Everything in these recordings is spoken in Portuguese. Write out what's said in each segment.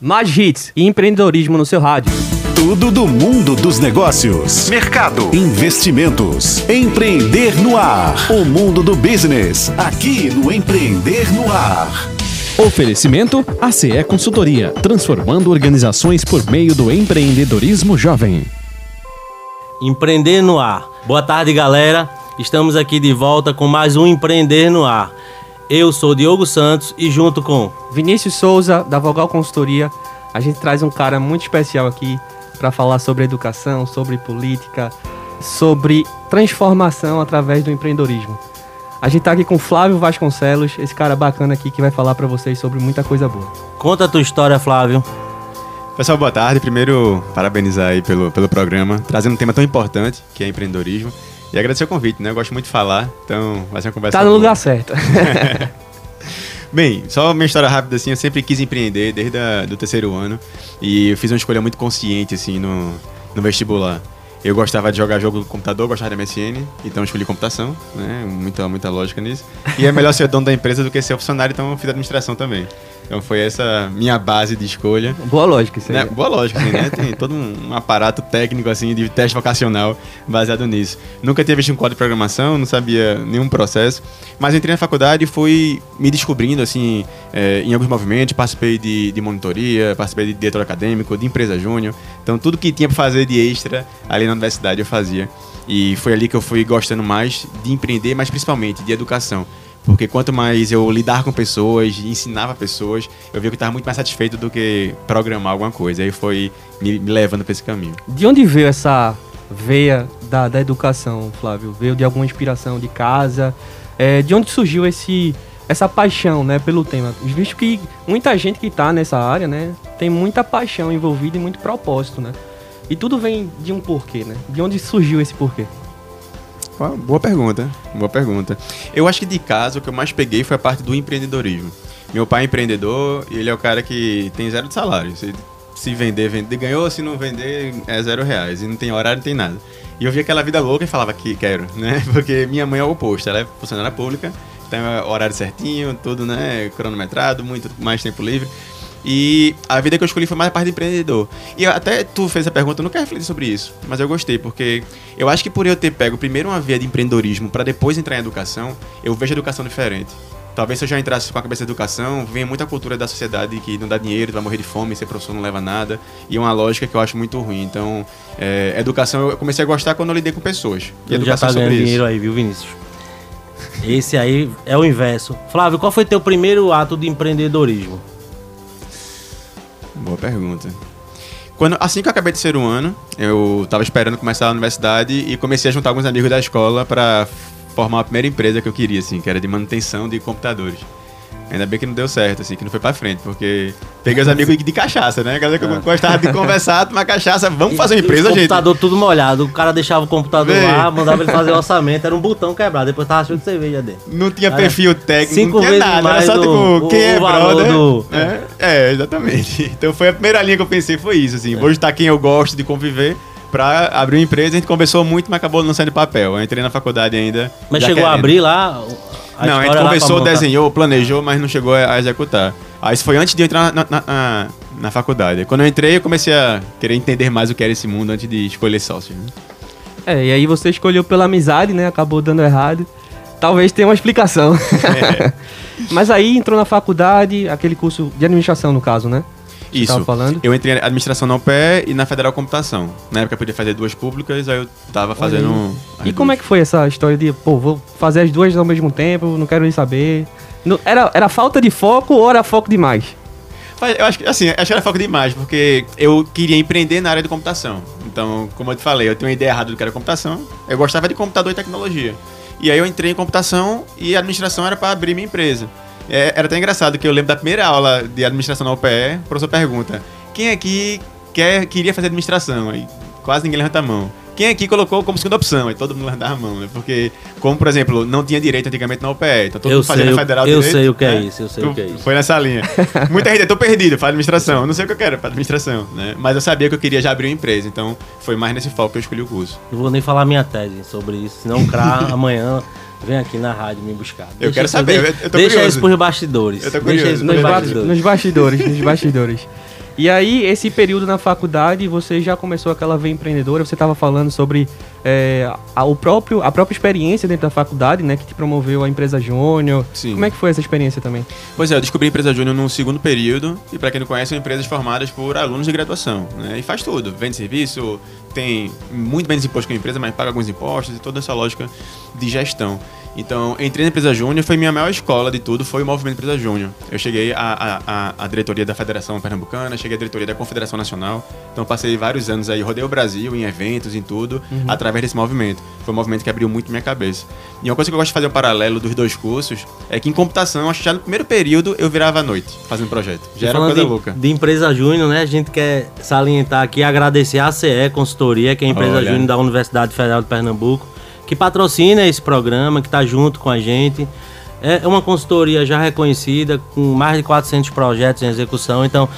Mais hits e empreendedorismo no seu rádio. Tudo do mundo dos negócios, mercado, investimentos, empreender no ar. O mundo do business, aqui no Empreender no Ar. Oferecimento ACE Consultoria, transformando organizações por meio do empreendedorismo jovem. Empreender no ar. Boa tarde, galera. Estamos aqui de volta com mais um Empreender no ar. Eu sou Diogo Santos e junto com Vinícius Souza, da Vogal Consultoria, a gente traz um cara muito especial aqui para falar sobre educação, sobre política, sobre transformação através do empreendedorismo. A gente tá aqui com Flávio Vasconcelos, esse cara bacana aqui que vai falar para vocês sobre muita coisa boa. Conta a tua história, Flávio. Pessoal, boa tarde. Primeiro, parabenizar aí pelo, pelo programa, trazendo um tema tão importante, que é empreendedorismo. E agradecer o convite, né? Eu gosto muito de falar, então vai ser uma conversa Tá no boa. lugar certo. Bem, só uma história rápida assim, eu sempre quis empreender desde o terceiro ano e eu fiz uma escolha muito consciente assim no, no vestibular. Eu gostava de jogar jogo no computador, gostava da MSN, então eu escolhi computação, né? Muita, muita lógica nisso. E é melhor ser dono da empresa do que ser funcionário, então eu fiz administração também. Então foi essa minha base de escolha. boa lógica isso aí. Né? Boa lógica, assim, né? Tem todo um, aparato técnico, assim, de teste vocacional baseado nisso. Nunca tinha visto um código de programação, não sabia nenhum processo. Mas entrei na faculdade e fui me descobrindo, assim, eh, em alguns movimentos. Participei de, de monitoria, participei de diretor acadêmico, de empresa júnior. Então, tudo que tinha para fazer de extra ali na universidade eu fazia. E foi ali que eu fui gostando mais de empreender, mas principalmente de educação. Porque quanto mais eu lidar com pessoas, ensinava pessoas, eu vi que eu estava muito mais satisfeito do que programar alguma coisa. Aí foi me, me levando para esse caminho. De onde veio essa veia da, da educação, Flávio? Veio de alguma inspiração de casa? É, de onde surgiu esse, essa paixão né, pelo tema? Visto que muita gente que está nessa área né, tem muita paixão envolvida e muito propósito, né? E tudo vem de um porquê, né? De onde surgiu esse porquê? Boa pergunta, boa pergunta. Eu acho que de casa o que eu mais peguei foi a parte do empreendedorismo. Meu pai é empreendedor e ele é o cara que tem zero de salário. Se, se vender, vender, ganhou, se não vender, é zero reais. E não tem horário, não tem nada. E eu via aquela vida louca e falava que quero, né? Porque minha mãe é o oposto, ela é funcionária pública, tem o horário certinho, tudo, né? Cronometrado, muito mais tempo livre. E a vida que eu escolhi foi mais a parte de empreendedor. E eu- até tu fez a pergunta, eu nunca refleti sobre isso, mas eu gostei, porque eu acho que por eu ter pego primeiro uma via de empreendedorismo para depois entrar em educação, eu vejo a educação diferente. Talvez se eu já entrasse com a cabeça de educação, venha muita cultura da sociedade que não dá dinheiro, vai morrer de fome, ser professor não leva nada. E é uma lógica que eu acho muito ruim. Então, é, educação eu comecei a gostar quando eu lidei com pessoas. E já educação tá é sobre dinheiro aí, viu, Vinícius? Esse aí é o inverso. Flávio, qual foi teu primeiro ato de empreendedorismo? Boa pergunta. Quando, assim que eu acabei de ser um ano, eu tava esperando começar a universidade e comecei a juntar alguns amigos da escola para formar a primeira empresa que eu queria, assim, que era de manutenção de computadores. Ainda bem que não deu certo, assim, que não foi pra frente, porque peguei os amigos de cachaça, né? Galera que eu gostava de conversar, tomar cachaça, vamos fazer uma empresa, o gente. computador tudo molhado. O cara deixava o computador Vem. lá, mandava ele fazer o orçamento, era um botão quebrado. Depois tava achando cerveja dentro. Não tinha Era perfil técnico, cinco não tinha vezes nada. Era mais só o- tipo, o- quem é o brother. do- É, é, exatamente. Então foi a primeira linha que eu pensei, foi isso, assim. Vou juntar quem eu gosto de conviver pra abrir uma empresa. A gente conversou muito, mas acabou não saindo de papel. Eu entrei na faculdade ainda. Mas chegou a querendo. abrir lá. A não, a gente pra conversou, montar. desenhou, planejou, mas não chegou a a executar. Aí isso foi antes de eu entrar na, na, na- na faculdade. Quando eu entrei, eu comecei a querer entender mais o que era esse mundo antes de escolher sócio. né? É, e aí você escolheu pela amizade, né? Acabou dando errado. Talvez tenha uma explicação. É. Mas aí entrou na faculdade, aquele curso de administração, no caso, né? Isso. tava falando. Eu entrei em administração na UPE e na Federal Computação. Na época eu podia fazer duas públicas, aí eu tava fazendo. E como é duas. que foi essa história de, pô, vou fazer as duas ao mesmo tempo, não quero nem saber? Não- era, era falta de foco ou era foco demais? Eu acho que assim, acho que era foco demais, porque eu queria empreender na área de computação. Então, como eu te falei, eu tenho uma ideia errada do que era computação. Eu gostava de computador e tecnologia. E aí eu entrei em computação e a administração era para abrir minha empresa. É, era até engraçado que eu lembro da primeira aula de administração na UPE, o professor pergunta: quem aqui quer, queria fazer administração? Aí quase ninguém levanta a mão. Quem aqui colocou como segunda opção? Aí todo mundo levantava a mão, né? Porque, como por exemplo, não tinha direito antigamente na UPE, então todo Eu mundo fazia sei Federal eu Direito, sei o que é né? isso, eu sei Tu o que é isso. Foi nessa linha. Muita gente, eu tô perdido para administração. Eu não sei o que eu quero para administração, né? Mas eu sabia que eu queria já abrir uma empresa, então foi mais nesse foco que eu escolhi o curso. Não vou nem falar minha tese sobre isso, senão o CRA amanhã vem aqui na rádio me buscar. Eu quero isso- saber, deixa- eu- eu tô Deixa curioso. isso pros bastidores. Eu tô Deixa curioso, isso tô Nos, bastidores. nos bastidores, nos bastidores. E aí, esse período na faculdade, você já começou aquela veia empreendedora, você estava falando sobre é, a, o próprio, a própria experiência dentro da faculdade, né? Que te promoveu a empresa Júnior. Sim. Como é que foi essa experiência também? Pois é, eu descobri a empresa Júnior no segundo período, e para quem não conhece, são empresas formadas por alunos de graduação, né? E faz tudo, vende serviço, tem muito menos imposto que a empresa, mas paga alguns impostos e toda essa lógica de gestão. Então, entrei na empresa Júnior, foi minha maior escola de tudo, foi o movimento Empresa Júnior. Eu cheguei à, à, à diretoria da Federação Pernambucana, cheguei à diretoria da Confederação Nacional. Então, passei vários anos aí, rodei o Brasil em eventos, em tudo, através desse movimento. Foi um movimento que abriu muito minha cabeça. E uma coisa que eu gosto de fazer um paralelo dos dois cursos é que em computação, acho que já no primeiro período eu virava à noite fazendo projeto. Já era uma coisa de, louca. De empresa Júnior, né? A gente quer salientar aqui, agradecer a CE Consultoria, que é a empresa. Júnior da Universidade Federal de Pernambuco, que patrocina esse programa, que está junto com a gente. É uma consultoria já reconhecida, com mais de 400 projetos em execução. Então,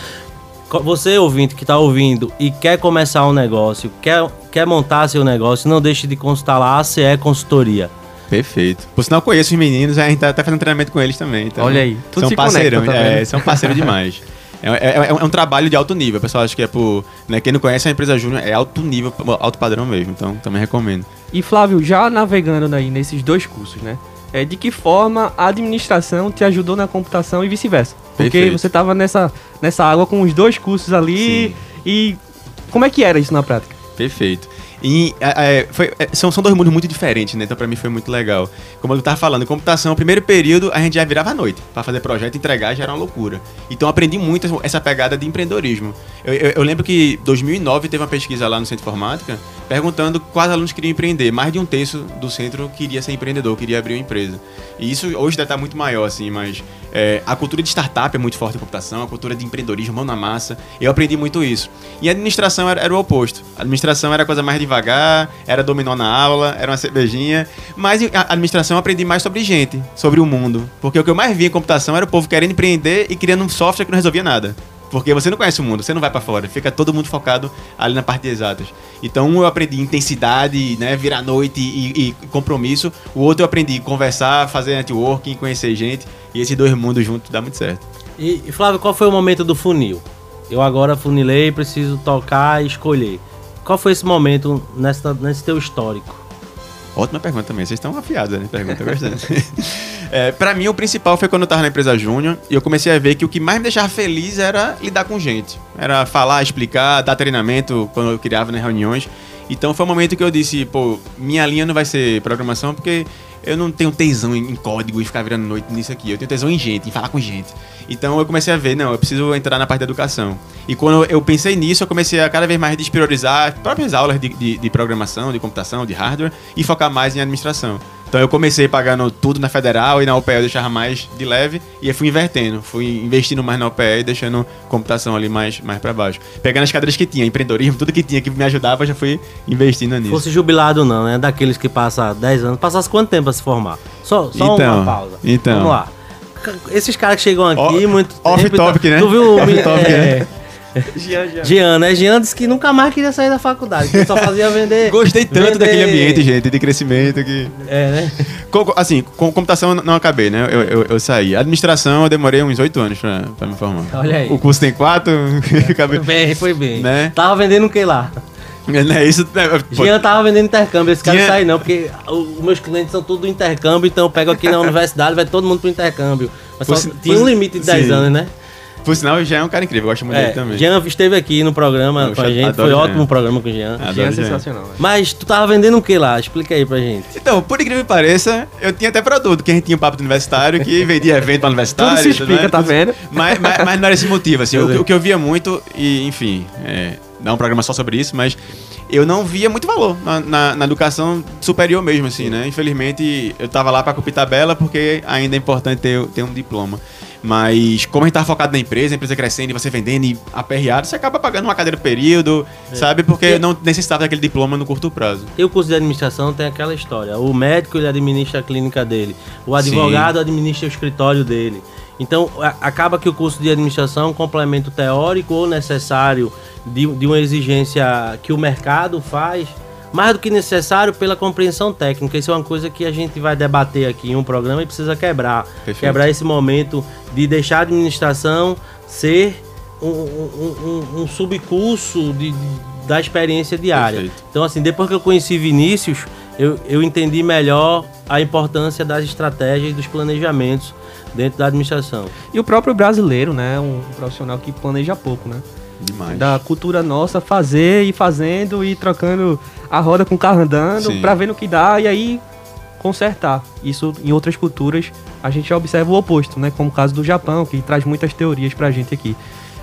você ouvinte que está ouvindo e quer começar um negócio, quer, quer montar seu negócio, não deixe de consultar lá a CE Consultoria. Perfeito. Por sinal, conheço os meninos, a gente tá, tá fazendo treinamento com eles também. Então, Olha aí, tudo são parceirão, conecta, tá é, vendo? são parceiros demais. É, é- é um- é um trabalho de alto nível. O pessoal acha que é por. Né, quem não conhece a empresa Júnior é alto nível, alto padrão mesmo. Então também recomendo. E Flávio, já navegando aí nesses dois cursos, né? É, de que forma a administração te ajudou na computação e vice-versa? Porque Perfeito. você estava nessa, nessa água com os dois cursos ali Sim. e como é que era isso na prática? Perfeito. E é, é, foi- é, são, são dois mundos muito diferentes, né? Então pra mim foi muito legal. Como eu tava falando, computação, primeiro período a gente já virava à noite. Pra fazer projeto entregar já era uma loucura. Então aprendi muito essa pegada de empreendedorismo. Eu, eu- eu lembro que em 2009 teve uma pesquisa lá no Centro Informática perguntando quais alunos queriam empreender. Mais de um terço do centro queria ser empreendedor, queria abrir uma empresa. E isso hoje deve estar muito maior, assim, mas é, a cultura de startup é muito forte em computação, a cultura de empreendedorismo, mão na massa. Eu aprendi muito isso. E a administração era, era o oposto. A administração era a coisa mais devagar, era dominó na aula, era uma cervejinha. Mas a administração eu aprendi mais sobre gente, sobre o mundo. Porque o que eu mais via em computação era o povo querendo empreender e criando um software que não resolvia nada. Porque você não conhece o mundo, você não vai pra fora, fica todo mundo focado ali na parte de exatas. Então, eu aprendi intensidade, né, virar noite e, e compromisso. O outro eu aprendi conversar, fazer networking, conhecer gente. E esses dois mundos juntos dá muito certo. E, e, Flávio, qual foi o momento do funil? Eu agora funilei, preciso tocar e escolher. Qual foi esse momento nessa, nesse teu histórico? Ótima pergunta também. Vocês estão afiados, né? Pergunta bastante. é, pra mim, o principal foi quando eu tava na empresa Júnior e eu comecei a ver que o que mais me deixava feliz era lidar com gente. Era falar, explicar, dar treinamento quando eu criava nas reuniões. Então foi um momento que eu disse, pô, minha linha não vai ser programação porque eu não tenho tesão em, em código e ficar virando noite nisso aqui. Eu tenho tesão em gente, em falar com gente. Então eu comecei a ver, não, eu preciso entrar na parte da educação. E quando eu pensei nisso, eu comecei a cada vez mais despriorizar as próprias aulas de, de, de programação, de computação, de hardware e focar mais em administração. Então eu comecei pagando tudo na federal e na UPE eu deixava mais de leve e aí fui invertendo, fui investindo mais na UPE e deixando computação ali mais, mais para baixo. Pegando as cadeiras que tinha, empreendedorismo, tudo que tinha que me ajudava, eu já fui investindo nisso. Fosse jubilado não, né? Daqueles que passa 10 anos. Passasse quanto tempo pra se formar? Só, só Então, uma pausa. então. Vamos lá. Esses caras que chegam aqui Ó, muito off tempo e tal- topic, né? Tu viu o Off topic, é, né? Jean, né? Jean disse que nunca mais queria sair da faculdade, que só fazia vender. Gostei tanto vender- daquele ambiente, gente, de crescimento que. É, né? Assim, com computação eu não acabei, né? Eu, eu, eu saí. Administração eu demorei uns oito anos pra, pra me formar. Olha aí. O curso tem quatro, acabei. Foi bem, foi bem. Né? Tava vendendo o que lá? Né, isso, né, pô, Jean tava vendendo intercâmbio, esse cara Tinha- sai não, porque os meus clientes são tudo intercâmbio, então eu pego aqui na universidade, vai todo mundo pro intercâmbio. Mas só tinha um limite de 10 sim. anos, né? Por sinal, já é um cara incrível, eu gosto muito É, dele também. Jean esteve aqui no programa Eu com a gente, foi Jean. ótimo o programa com o Jean. Adoro Jean é Jean. sensacional. né? Mas tu tava vendendo o que lá? Explica aí pra gente. Então, por incrível que pareça, eu tinha até produto, que a gente tinha um papo do universitário, que vendia evento pra universitário. Tudo se explica, né? tá vendo? Mas, mas, mas não era esse motivo, assim. O, o que eu via muito, e enfim, é, dá um programa só sobre isso, mas eu não via muito valor na, na- na educação superior mesmo, assim, né? Infelizmente, eu tava lá pra cumprir tabela, porque ainda é importante ter, ter um diploma. Mas como a gente tava focado na empresa, a empresa crescendo e você vendendo e aperreado, você acaba pagando uma cadeira período, sabe? Porque E- não necessitava daquele diploma no curto prazo. E o curso de administração tem aquela história. O médico ele administra a clínica dele. O advogado administra o escritório dele. Então, a- acaba que o curso de administração é um complemento teórico ou necessário de, de uma exigência que o mercado faz, mais do que necessário pela compreensão técnica. Isso é uma coisa que a gente vai debater aqui em um programa e precisa quebrar. Perfeito. Quebrar esse momento de deixar a administração ser um, um, um, um subcurso de, da experiência diária. Perfeito. Então, assim, depois que eu conheci Vinícius, eu, eu entendi melhor a importância das estratégias e dos planejamentos dentro da administração. E o próprio brasileiro, né? Um profissional que planeja pouco, né? Demais. Da cultura nossa, fazer e fazendo e trocando a roda com o carro andando pra ver no que dá e aí consertar. Isso em outras culturas a gente observa o oposto, né? Como o caso do Japão, que traz muitas teorias pra gente aqui.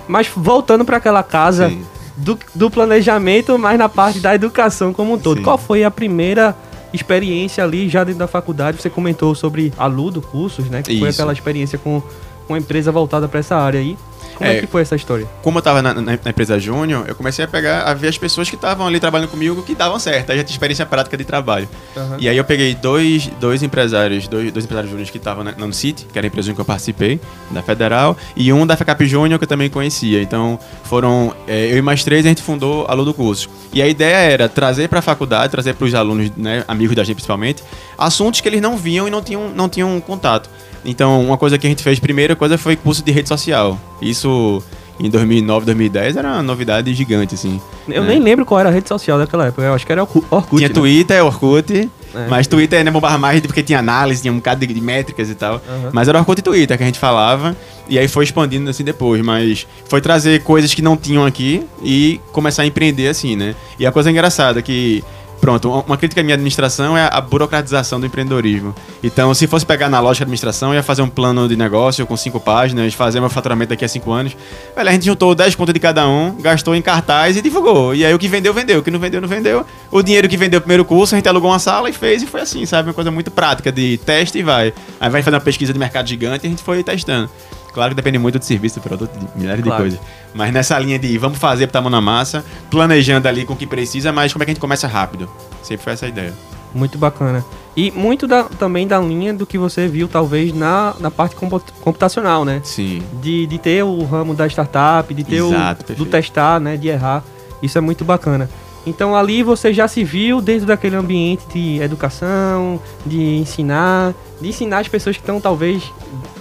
Mas voltando pra aquela casa do, do planejamento, mas na parte da educação como um todo. Sim. Qual foi a primeira experiência ali já dentro da faculdade? Você comentou sobre a Ludo Cursos, né? Que foi Isso. aquela experiência com com uma empresa voltada pra essa área aí. Como é, É. que foi essa história? Como eu tava na, na- na empresa Júnior, eu comecei a pegar, a ver as pessoas que estavam ali trabalhando comigo que davam certo. Aí já tinha experiência prática de trabalho. Aham. E aí eu peguei dois, dois empresários, dois, dois empresários júniores que estavam na, na Unicity, que era a empresa que eu participei, da Federal, e um da FECAP Júnior que eu também conhecia. Então foram é, eu e mais três, a gente fundou a Lu do Curso. E a ideia era trazer para a faculdade, trazer para os alunos, né, amigos da gente principalmente, assuntos que eles não viam e não tinham, não tinham contato. Então, uma coisa que a gente fez primeira coisa foi curso de rede social. Isso em 2009, 2010 era uma novidade gigante, assim. Eu né? nem lembro qual era a rede social daquela época. Eu acho que era Orkut. Tinha né? Twitter, Orkut, É. mas Twitter ainda bombava mais porque tinha análise, tinha um bocado de, de métricas e tal. Aham. Mas era Orkut e Twitter que a gente falava, e aí foi expandindo assim depois, mas foi trazer coisas que não tinham aqui e começar a empreender assim, né? E a coisa engraçada é que, pronto, uma- crítica à minha administração é a burocratização do empreendedorismo. Então, se fosse pegar na lógica da administração, ia fazer um plano de negócio com cinco páginas, fazer meu faturamento daqui a cinco anos. Velho, a gente juntou 10 pontos de cada um, gastou em cartaz e divulgou. E aí o que vendeu, vendeu. O que não vendeu, não vendeu. O dinheiro que vendeu o primeiro curso, a gente alugou uma sala e fez e foi assim, sabe? Uma coisa muito prática de teste e vai. Aí vai fazer uma pesquisa de mercado gigante e a gente foi testando. Claro que depende muito do serviço, do produto, de milhares Claro. de coisas. Mas nessa linha de vamos fazer, botar a mão na massa, planejando ali com o que precisa, mas como é que a gente começa rápido? Sempre foi essa a ideia. Muito bacana. E muito da- também da linha do que você viu, talvez, na, na parte compu- computacional, né? Sim. De, de ter o ramo da startup, de ter Exato, o. do perfeito. testar, né? De errar. Isso é muito bacana. Então ali você já se viu dentro daquele ambiente de educação, de ensinar, de ensinar as pessoas que estão talvez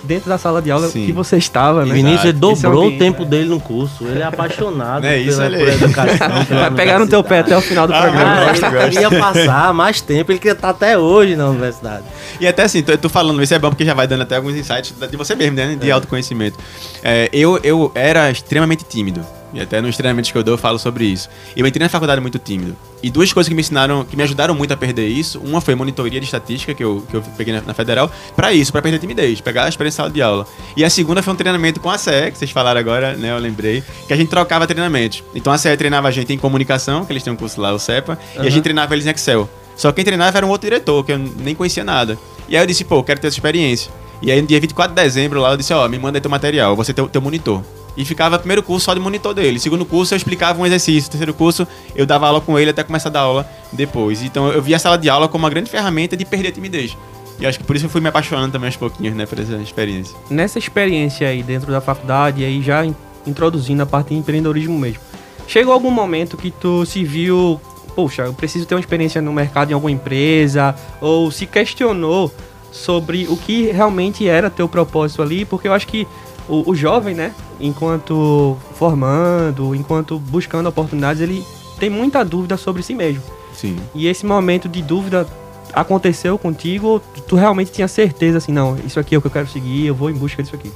dentro da sala de aula Sim. que você estava, né? Vinícius ele Esse dobrou o tempo né? dele no curso. Ele é apaixonado Não é isso, pela, por educação. Vai pegar no teu pé até o final do Ah, programa. Gosto, ele gosto. ia passar mais tempo, ele queria estar até hoje na universidade. E até assim, tu, tu falando isso é bom porque já vai dando até alguns insights de você mesmo, né? De autoconhecimento. É, eu, eu era extremamente tímido. E até nos treinamentos que eu dou eu falo sobre isso. Eu entrei na faculdade muito tímido. E duas coisas que me ensinaram, que me ajudaram muito a perder isso. Uma foi monitoria de estatística, que eu, que eu peguei na, na federal, pra isso, pra perder timidez, pegar a experiência em sala de aula. E a segunda foi um treinamento com a CE, que vocês falaram agora, né? Eu lembrei, que a gente trocava treinamentos. Então a CE treinava a gente em comunicação, que eles têm um curso lá, o CEPA, e a gente treinava eles em Excel. Só que quem treinava era um outro diretor, que eu nem conhecia nada. E aí eu disse, pô, eu quero ter essa experiência. E aí no dia 24 de dezembro lá eu disse, ó, me manda aí teu material, você teu, teu monitor. E ficava primeiro curso só de monitor dele. Segundo curso eu explicava um exercício. Terceiro curso eu dava aula com ele até começar a dar aula depois. Então eu vi a sala de aula como uma grande ferramenta de perder a timidez. E acho que por isso eu fui me apaixonando também aos pouquinhos, né, por essa experiência. nessa experiência aí dentro da faculdade, aí já in- introduzindo a parte de empreendedorismo mesmo, chegou algum momento que tu se viu, poxa, eu preciso ter uma experiência no mercado em alguma empresa, ou se questionou sobre o que realmente era teu propósito ali, porque eu acho que o, o jovem, né, enquanto formando, enquanto buscando oportunidades, ele tem muita dúvida sobre si mesmo. Sim. E esse momento de dúvida aconteceu contigo ou tu realmente tinha certeza assim, não, isso aqui é o que eu quero seguir, eu vou em busca disso aqui.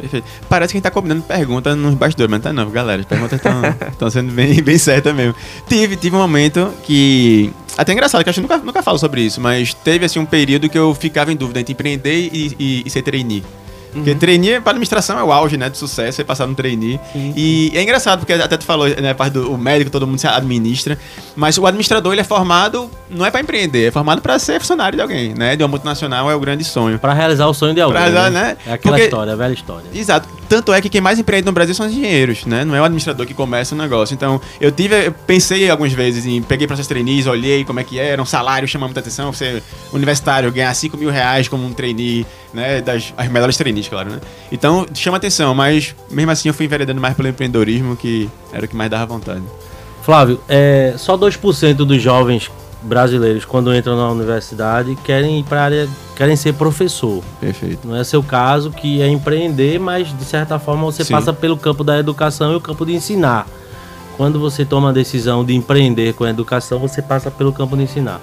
Perfeito. Parece que a gente tá combinando perguntas nos bastidores, mas não tá não, galera. As perguntas estão sendo bem, bem certas mesmo. Tive, tive um momento que. Até é engraçado, que acho que nunca, nunca falo sobre isso, mas teve assim um período que eu ficava em dúvida entre empreender e, e, e ser trainee. Porque trainee para administração é o auge, né, de sucesso, você passar no trainee. Sim. E é engraçado, porque até tu falou, né, parte do médico, todo mundo se administra, mas o administrador, ele é formado, não é para empreender, é formado para ser funcionário de alguém, né, de uma multinacional é o grande sonho. Pra realizar o sonho de alguém. Pra realizar, né? né? É aquela Porque- história, a velha história. Exato. Tanto é que quem mais empreende no Brasil são os engenheiros, né? Não é o administrador que começa o negócio. Então, eu tive, eu pensei algumas vezes em, peguei processos trainees, olhei como é que era, um salário chama muita atenção, você, universitário, ganhar 5 mil reais como um trainee, né? Das as melhores trainees, claro, né? Então, chama atenção, mas mesmo assim eu fui enveredando mais pelo empreendedorismo, que era o que mais dava vontade. Flávio, é, só 2% dos jovens brasileiros, quando entram na universidade, querem ir para área, querem ser professor. Perfeito. Não é seu caso, que é empreender, mas de certa forma você Sim. passa pelo campo da educação e o campo de ensinar. Quando você toma a decisão de empreender com a educação, você passa pelo campo de ensinar.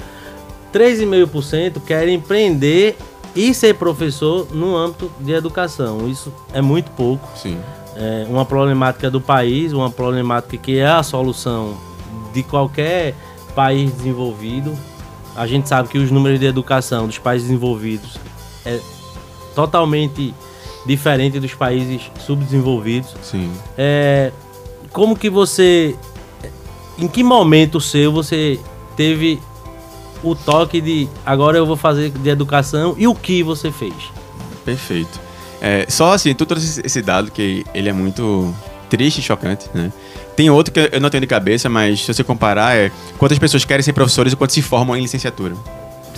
3,5% querem empreender e ser professor no âmbito de educação. Isso é muito pouco. Sim. É uma problemática do país, uma problemática que é a solução de qualquer país desenvolvido. A gente sabe que os números de educação dos países desenvolvidos é totalmente diferente dos países subdesenvolvidos. Sim. É, como que você. Em que momento seu você teve o toque de agora eu vou fazer de educação e o que você fez? Perfeito. É, só assim, tu trouxe esse dado que ele é muito triste e chocante, né? Tem outro que eu não tenho de cabeça, mas se você comparar, é quantas pessoas querem ser professores e quantas se formam em licenciatura.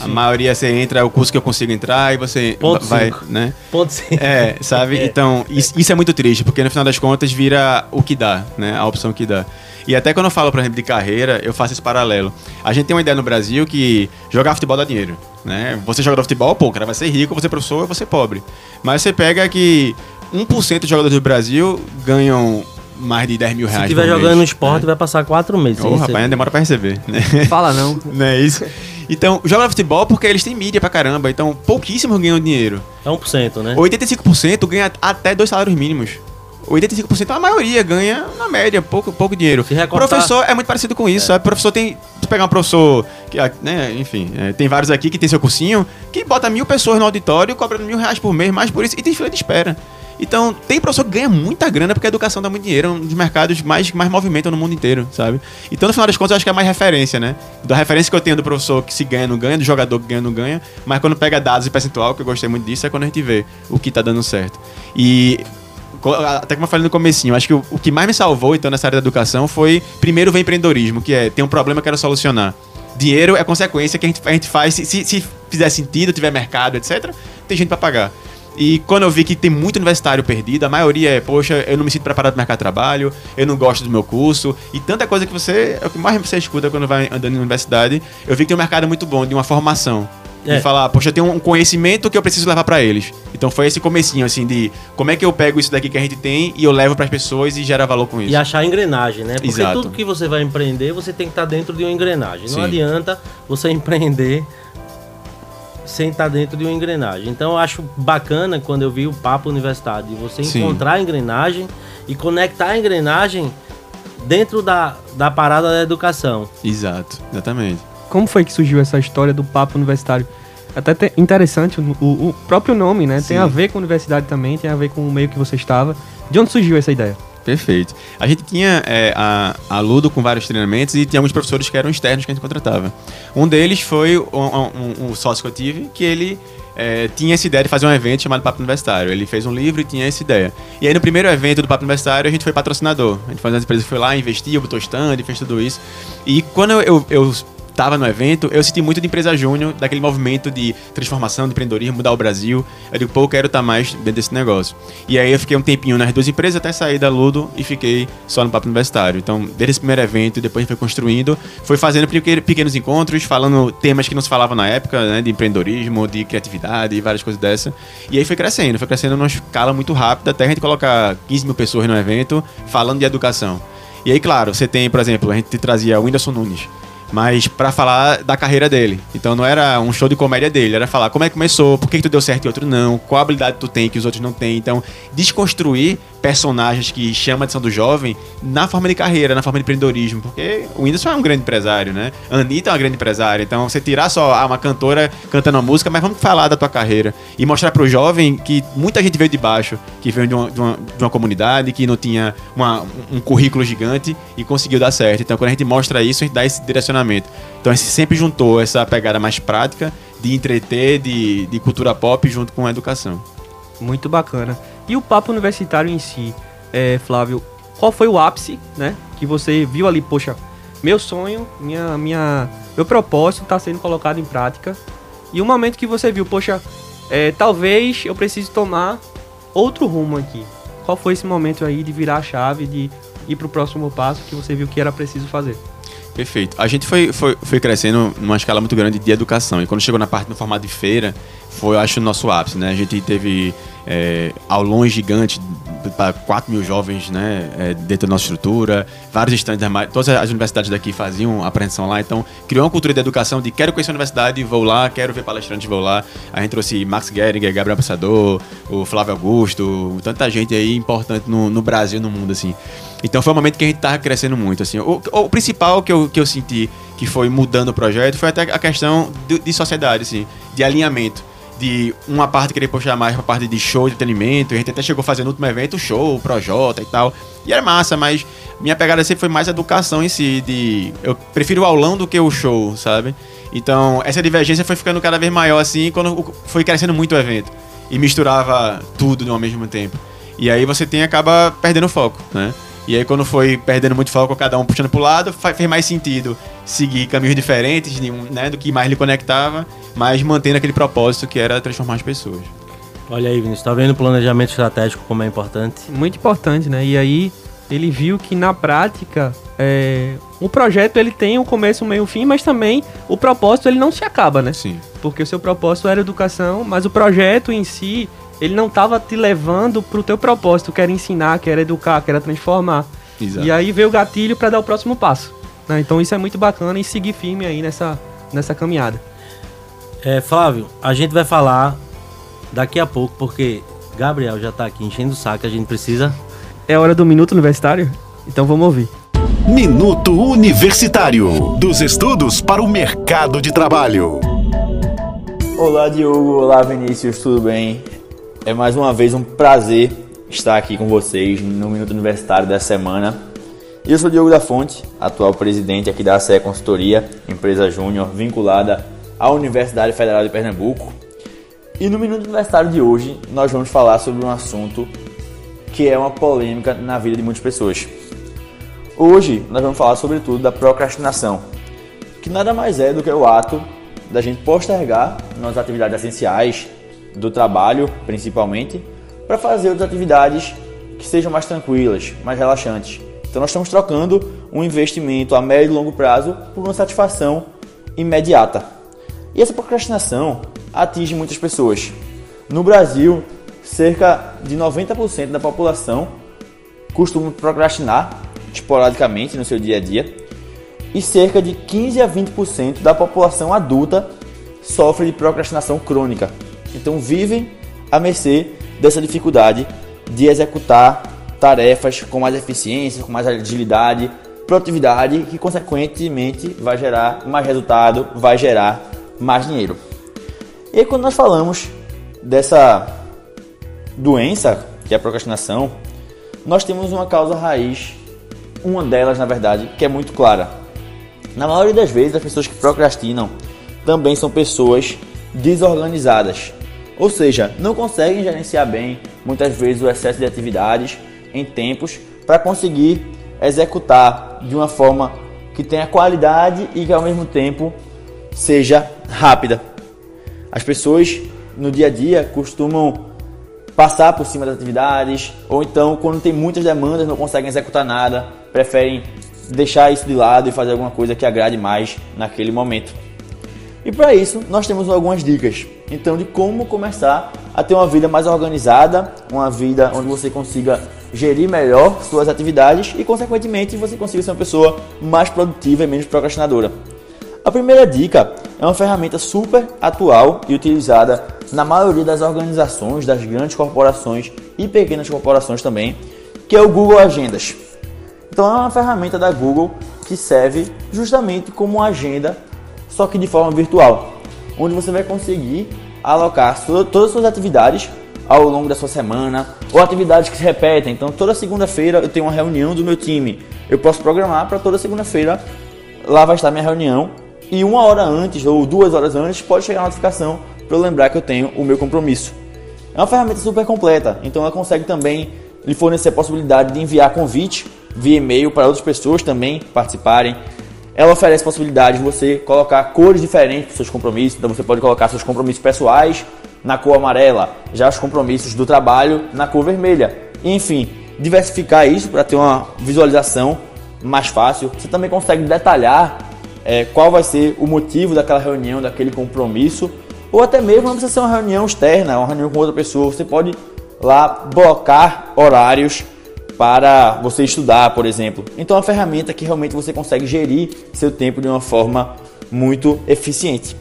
A maioria você entra, é o curso que eu consigo entrar e você Ponto vai, cinco. né? Ponto sim. É, sabe? Então, isso, isso é muito triste, porque no final das contas vira o que dá, né? A opção que dá. E até quando eu falo, por exemplo, de carreira, eu faço esse paralelo. A gente tem uma ideia no Brasil que jogar futebol dá dinheiro, né? Você de futebol, pô, o cara vai ser rico, você é professor, você é pobre. Mas você pega que 1% dos jogadores do Brasil ganham mais de 10 mil Se reais estiver por mês, jogando no esporte, né? vai passar quatro meses. Ô, rapaz, receber. demora pra receber, né? Fala não. Não é isso? Então, joga futebol porque eles têm mídia pra caramba. Então, pouquíssimos ganham dinheiro. É 1%, né? 85% ganha até dois salários mínimos. 85% a maioria ganha, na média, pouco, pouco dinheiro. Se recortar- Professor é muito parecido com isso, sabe? Professor tem. Se pegar um professor, que, ah, né, enfim, é, tem vários aqui que tem seu cursinho, que bota mil pessoas no auditório, cobra mil reais por mês, mais por isso, e tem fila de espera. Então, tem professor que ganha muita grana porque a educação dá muito dinheiro, é um dos mercados mais, mais movimentam no mundo inteiro, sabe? Então, no final das contas, eu acho que é mais referência, né? Da referência que eu tenho do professor que se ganha, não ganha, do jogador que ganha, não ganha, mas quando pega dados e percentual, que eu gostei muito disso, é quando a gente vê o que tá dando certo. E até como eu falei no comecinho, acho que o, o que mais me salvou, então, nessa área da educação foi, primeiro, ver empreendedorismo, que é, tem um problema que eu quero solucionar. Dinheiro é consequência que a gente, a gente faz, se, se, se fizer sentido, tiver mercado, etc., tem gente pra pagar. E quando eu vi que tem muito universitário perdido, a maioria é, poxa, eu não me sinto preparado para o mercado de trabalho, eu não gosto do meu curso, e tanta coisa que você, é o que mais você escuta quando vai andando na universidade, eu vi que tem um mercado muito bom, de uma formação. É. De falar, poxa, eu tenho um conhecimento que eu preciso levar para eles. Então foi esse comecinho, assim, de como é que eu pego isso daqui que a gente tem e eu levo para as pessoas e gera valor com isso. E achar a engrenagem, né? Porque Exato. tudo que você vai empreender, você tem que estar dentro de uma engrenagem. Não Sim. adianta você empreender sem estar dentro de uma engrenagem. Então eu acho bacana quando eu vi o papo universitário, de você Sim. encontrar a engrenagem e conectar a engrenagem dentro da, da parada da educação. Exato, exatamente. Como foi que surgiu essa história do papo universitário? Até te- interessante, o, o- próprio nome, né? Tem Sim. a ver com a universidade também, tem a ver com o meio que você estava. De onde surgiu essa ideia? Perfeito. A gente tinha é, a, a Ludo com vários treinamentos e tinha alguns professores que eram externos que a gente contratava. Um deles foi um, um- um sócio que eu tive, que ele é, tinha essa ideia de fazer um evento chamado Papo Universitário. Ele fez um livro e tinha essa ideia. E aí no primeiro evento do Papo Universitário a gente foi patrocinador. A gente foi uma empresa que foi lá, investiu, botou stand, fez tudo isso. E quando eu, eu, eu tava no evento, eu senti muito de empresa júnior, daquele movimento de transformação, de empreendedorismo, mudar o Brasil. Eu digo, pô, eu quero estar mais dentro desse negócio. E aí eu fiquei um tempinho nas duas empresas até sair da Ludo e fiquei só no Papo Universitário. Então, desde esse primeiro evento, depois a gente foi construindo, foi fazendo peque- pequenos encontros, falando temas que não se falavam na época, né, de empreendedorismo, de criatividade e várias coisas dessa. E aí foi crescendo, foi crescendo numa escala muito rápida, até a gente colocar 15 mil pessoas no evento falando de educação. E aí, claro, você tem, por exemplo, a gente trazia o Whindersson Nunes mas pra falar da carreira dele. Então não era um show de comédia dele, era falar como é que começou, por que, que tu deu certo e outro não, qual habilidade tu tem que os outros não têm. Então, desconstruir personagens que chamam a atenção do jovem na forma de carreira, na forma de empreendedorismo, porque o Whindersson é um grande empresário, né? A Anitta é uma grande empresária, então você tirar só ah, uma cantora cantando uma música, mas vamos falar da tua carreira e mostrar pro jovem que muita gente veio de baixo, que veio de uma, de uma, de uma comunidade, que não tinha uma- um currículo gigante e conseguiu dar certo. Então, quando a gente mostra isso, a gente dá esse direcionamento. Então, a gente sempre juntou essa pegada mais prática de entreter, de, de cultura pop junto com a educação. Muito bacana. E o papo universitário em si, é, Flávio, qual foi o ápice, né? Que você viu ali, poxa, meu sonho, minha, minha, meu propósito está sendo colocado em prática. E o momento que você viu, poxa, é, talvez eu precise tomar outro rumo aqui. Qual foi esse momento aí de virar a chave, de ir para o próximo passo que você viu que era preciso fazer? Perfeito. A gente foi, foi, foi crescendo numa escala muito grande de educação. E quando chegou na parte no formato de feira, foi, acho, o nosso ápice, né? A gente teve é, aulões gigantes para 4 mil jovens né, é, dentro da nossa estrutura, vários estandes, todas as universidades daqui faziam apreensão lá, então criou uma cultura de educação de quero conhecer a universidade, vou lá, quero ver palestrantes, vou lá. A gente trouxe Max Geringer, Gabriel Passador, o Flávio Augusto, tanta gente aí importante no, no Brasil, no mundo, assim. Então foi um momento que a gente estava crescendo muito, assim. O, o, principal que eu, que eu senti que foi mudando o projeto foi até a questão de, de sociedade, assim, de alinhamento de uma parte querer puxar mais pra parte de show, entretenimento. A gente até chegou fazendo no último evento show, Projota e tal. E era massa, mas minha pegada sempre foi mais educação em si. De, eu prefiro o aulão do que o show, sabe? Então, essa divergência foi ficando cada vez maior assim quando foi crescendo muito o evento. E misturava tudo ao mesmo tempo. E aí você tem acaba perdendo foco, né? E aí quando foi perdendo muito foco, cada um puxando pro lado, fez mais sentido seguir caminhos diferentes né, do que mais lhe conectava, mas mantendo aquele propósito que era transformar as pessoas. Olha aí, Vinícius, tá vendo o planejamento estratégico como é importante? Muito importante, né? E aí ele viu que na prática é, o projeto ele tem um começo, um meio, um fim, mas também o propósito ele não se acaba, né? Sim. Porque o seu propósito era educação, mas o projeto em si ele não estava te levando pro teu propósito, que era ensinar, que era educar, que era transformar. Exato. E aí veio o gatilho para dar o próximo passo. Né? Então isso é muito bacana e seguir firme aí nessa, nessa caminhada. É, Flávio, a gente vai falar daqui a pouco, porque Gabriel já está aqui enchendo o saco, a gente precisa. É hora do minuto universitário? Então vamos ouvir. Minuto Universitário dos estudos para o mercado de trabalho. Olá, Diogo. Olá, Vinícius. Tudo bem? É mais uma vez um prazer estar aqui com vocês no Minuto Universitário dessa semana. Eu sou Diogo da Fonte, atual presidente aqui da ACE Consultoria, empresa júnior vinculada à Universidade Federal de Pernambuco. E no Minuto Universitário de hoje nós vamos falar sobre um assunto que é uma polêmica na vida de muitas pessoas. Hoje nós vamos falar sobretudo da procrastinação, que nada mais é do que o ato da gente postergar nossas atividades essenciais, do trabalho, principalmente, para fazer outras atividades que sejam mais tranquilas, mais relaxantes. Então nós estamos trocando um investimento a médio e longo prazo por uma satisfação imediata. E essa procrastinação atinge muitas pessoas. No Brasil, cerca de 90% da população costuma procrastinar esporadicamente no seu dia a dia e cerca de 15 a 20% da população adulta sofre de procrastinação crônica, então vivem à mercê dessa dificuldade de executar tarefas com mais eficiência, com mais agilidade, produtividade, que consequentemente vai gerar mais resultado, vai gerar mais dinheiro. E quando nós falamos dessa doença, que é a procrastinação, nós temos uma causa raiz, uma delas na verdade, que é muito clara. Na maioria das vezes, as pessoas que procrastinam também são pessoas desorganizadas, ou seja, não conseguem gerenciar bem muitas vezes o excesso de atividades em tempos para conseguir executar de uma forma que tenha qualidade e que ao mesmo tempo seja rápida. As pessoas no dia a dia costumam passar por cima das atividades, ou então, quando tem muitas demandas, não conseguem executar nada, preferem deixar isso de lado e fazer alguma coisa que agrade mais naquele momento. E para isso, nós temos algumas dicas. Então, de como começar a ter uma vida mais organizada, uma vida onde você consiga gerir melhor suas atividades e, consequentemente, você consiga ser uma pessoa mais produtiva e menos procrastinadora. A primeira dica é uma ferramenta super atual e utilizada na maioria das organizações, das grandes corporações e pequenas corporações também, que é o Google Agendas. Então é uma ferramenta da Google que serve justamente como agenda só que de forma virtual, onde você vai conseguir alocar todas as suas atividades ao longo da sua semana ou atividades que se repetem. Então, toda segunda-feira eu tenho uma reunião do meu time. Eu posso programar para toda segunda-feira lá vai estar minha reunião e uma hora antes ou duas horas antes pode chegar a notificação para eu lembrar que eu tenho o meu compromisso. É uma ferramenta super completa, então ela consegue também lhe fornecer a possibilidade de enviar convite via e-mail para outras pessoas também participarem. Ela oferece possibilidade de você colocar cores diferentes para seus compromissos. Então você pode colocar seus compromissos pessoais na cor amarela, já os compromissos do trabalho na cor vermelha. Enfim, diversificar isso para ter uma visualização mais fácil. Você também consegue detalhar é, qual vai ser o motivo daquela reunião, daquele compromisso, ou até mesmo não precisa ser uma reunião externa, uma reunião com outra pessoa. Você pode lá blocar horários para você estudar, por exemplo. Então, é uma ferramenta que realmente você consegue gerir seu tempo de uma forma muito eficiente.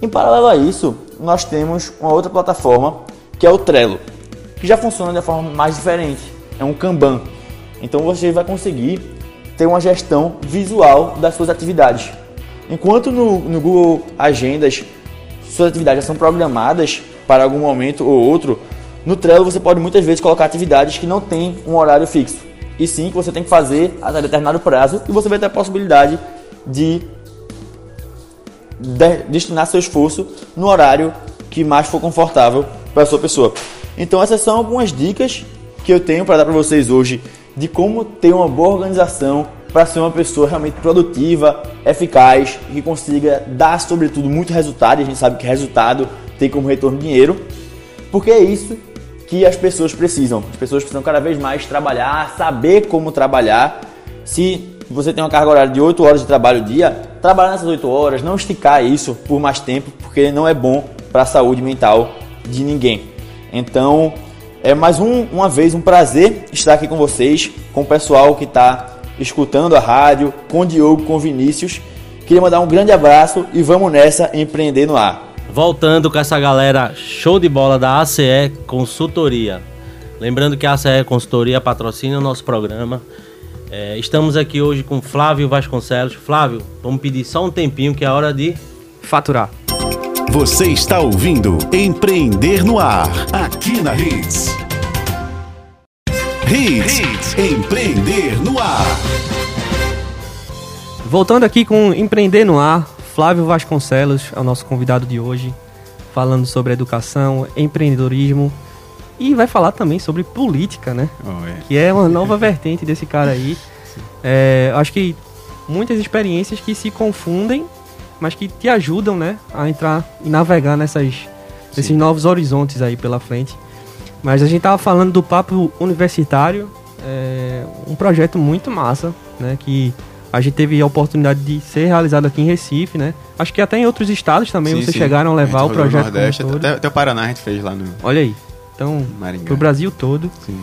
Em paralelo a isso, nós temos uma outra plataforma que é o Trello, que já funciona de uma forma mais diferente. É um Kanban. Então você vai conseguir ter uma gestão visual das suas atividades. Enquanto no, no Google Agendas suas atividades já são programadas para algum momento ou outro, no Trello você pode muitas vezes colocar atividades que não têm um horário fixo. E sim que você tem que fazer a determinado prazo e você vai ter a possibilidade de, de destinar seu esforço no horário que mais for confortável para a sua pessoa. Então essas são algumas dicas que eu tenho para dar para vocês hoje de como ter uma boa organização para ser uma pessoa realmente produtiva, eficaz e que consiga dar, sobretudo, muito resultado. E a gente sabe que resultado tem como retorno dinheiro, porque é isso que as pessoas precisam. As pessoas precisam cada vez mais trabalhar, saber como trabalhar. Se você tem uma carga horária de 8 horas de trabalho dia, trabalhar nessas 8 horas, não esticar isso por mais tempo, porque não é bom para a saúde mental de ninguém. Então, é mais um, uma vez um prazer estar aqui com vocês, com o pessoal que está escutando a rádio, com o Diogo, com o Vinícius. Queria mandar um grande abraço e vamos nessa empreender no ar. Voltando com essa galera show de bola da ACE Consultoria. Lembrando que a ACE Consultoria patrocina o nosso programa. É, estamos aqui hoje com Flávio Vasconcelos. Flávio, vamos pedir só um tempinho que é hora de faturar. Você está ouvindo Empreender no Ar, aqui na Hits. Hits, Hits. Empreender no Ar. Voltando aqui com Empreender no Ar, Flávio Vasconcelos é o nosso convidado de hoje, falando sobre educação, empreendedorismo e vai falar também sobre política, né? Oh, é. Que é uma nova vertente desse cara aí. É, acho que muitas experiências que se confundem mas que te ajudam, né, a entrar e navegar nessas, nesses novos horizontes aí pela frente. Mas a gente tava falando do papo universitário, é, um projeto muito massa, né, que a gente teve a oportunidade de ser realizado aqui em Recife, né? Acho que até em outros estados também sim, vocês sim. chegaram a levar a o projeto. Nordeste, até, até, o Paraná a gente fez lá no. Olha aí. Então, Maringá. pro Brasil todo. Sim.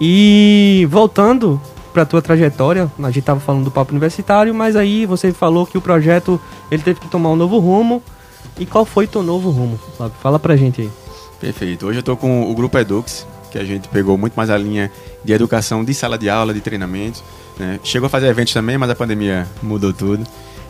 E voltando para tua trajetória, a gente estava falando do papo universitário, mas aí você falou que o projeto ele teve que tomar um novo rumo. E qual foi teu novo rumo? Fala pra gente aí. Perfeito. Hoje eu tô com o grupo Edux, que a gente pegou muito mais a linha de educação de sala de aula, de treinamento. Né? Chegou a fazer eventos também, mas a pandemia mudou tudo.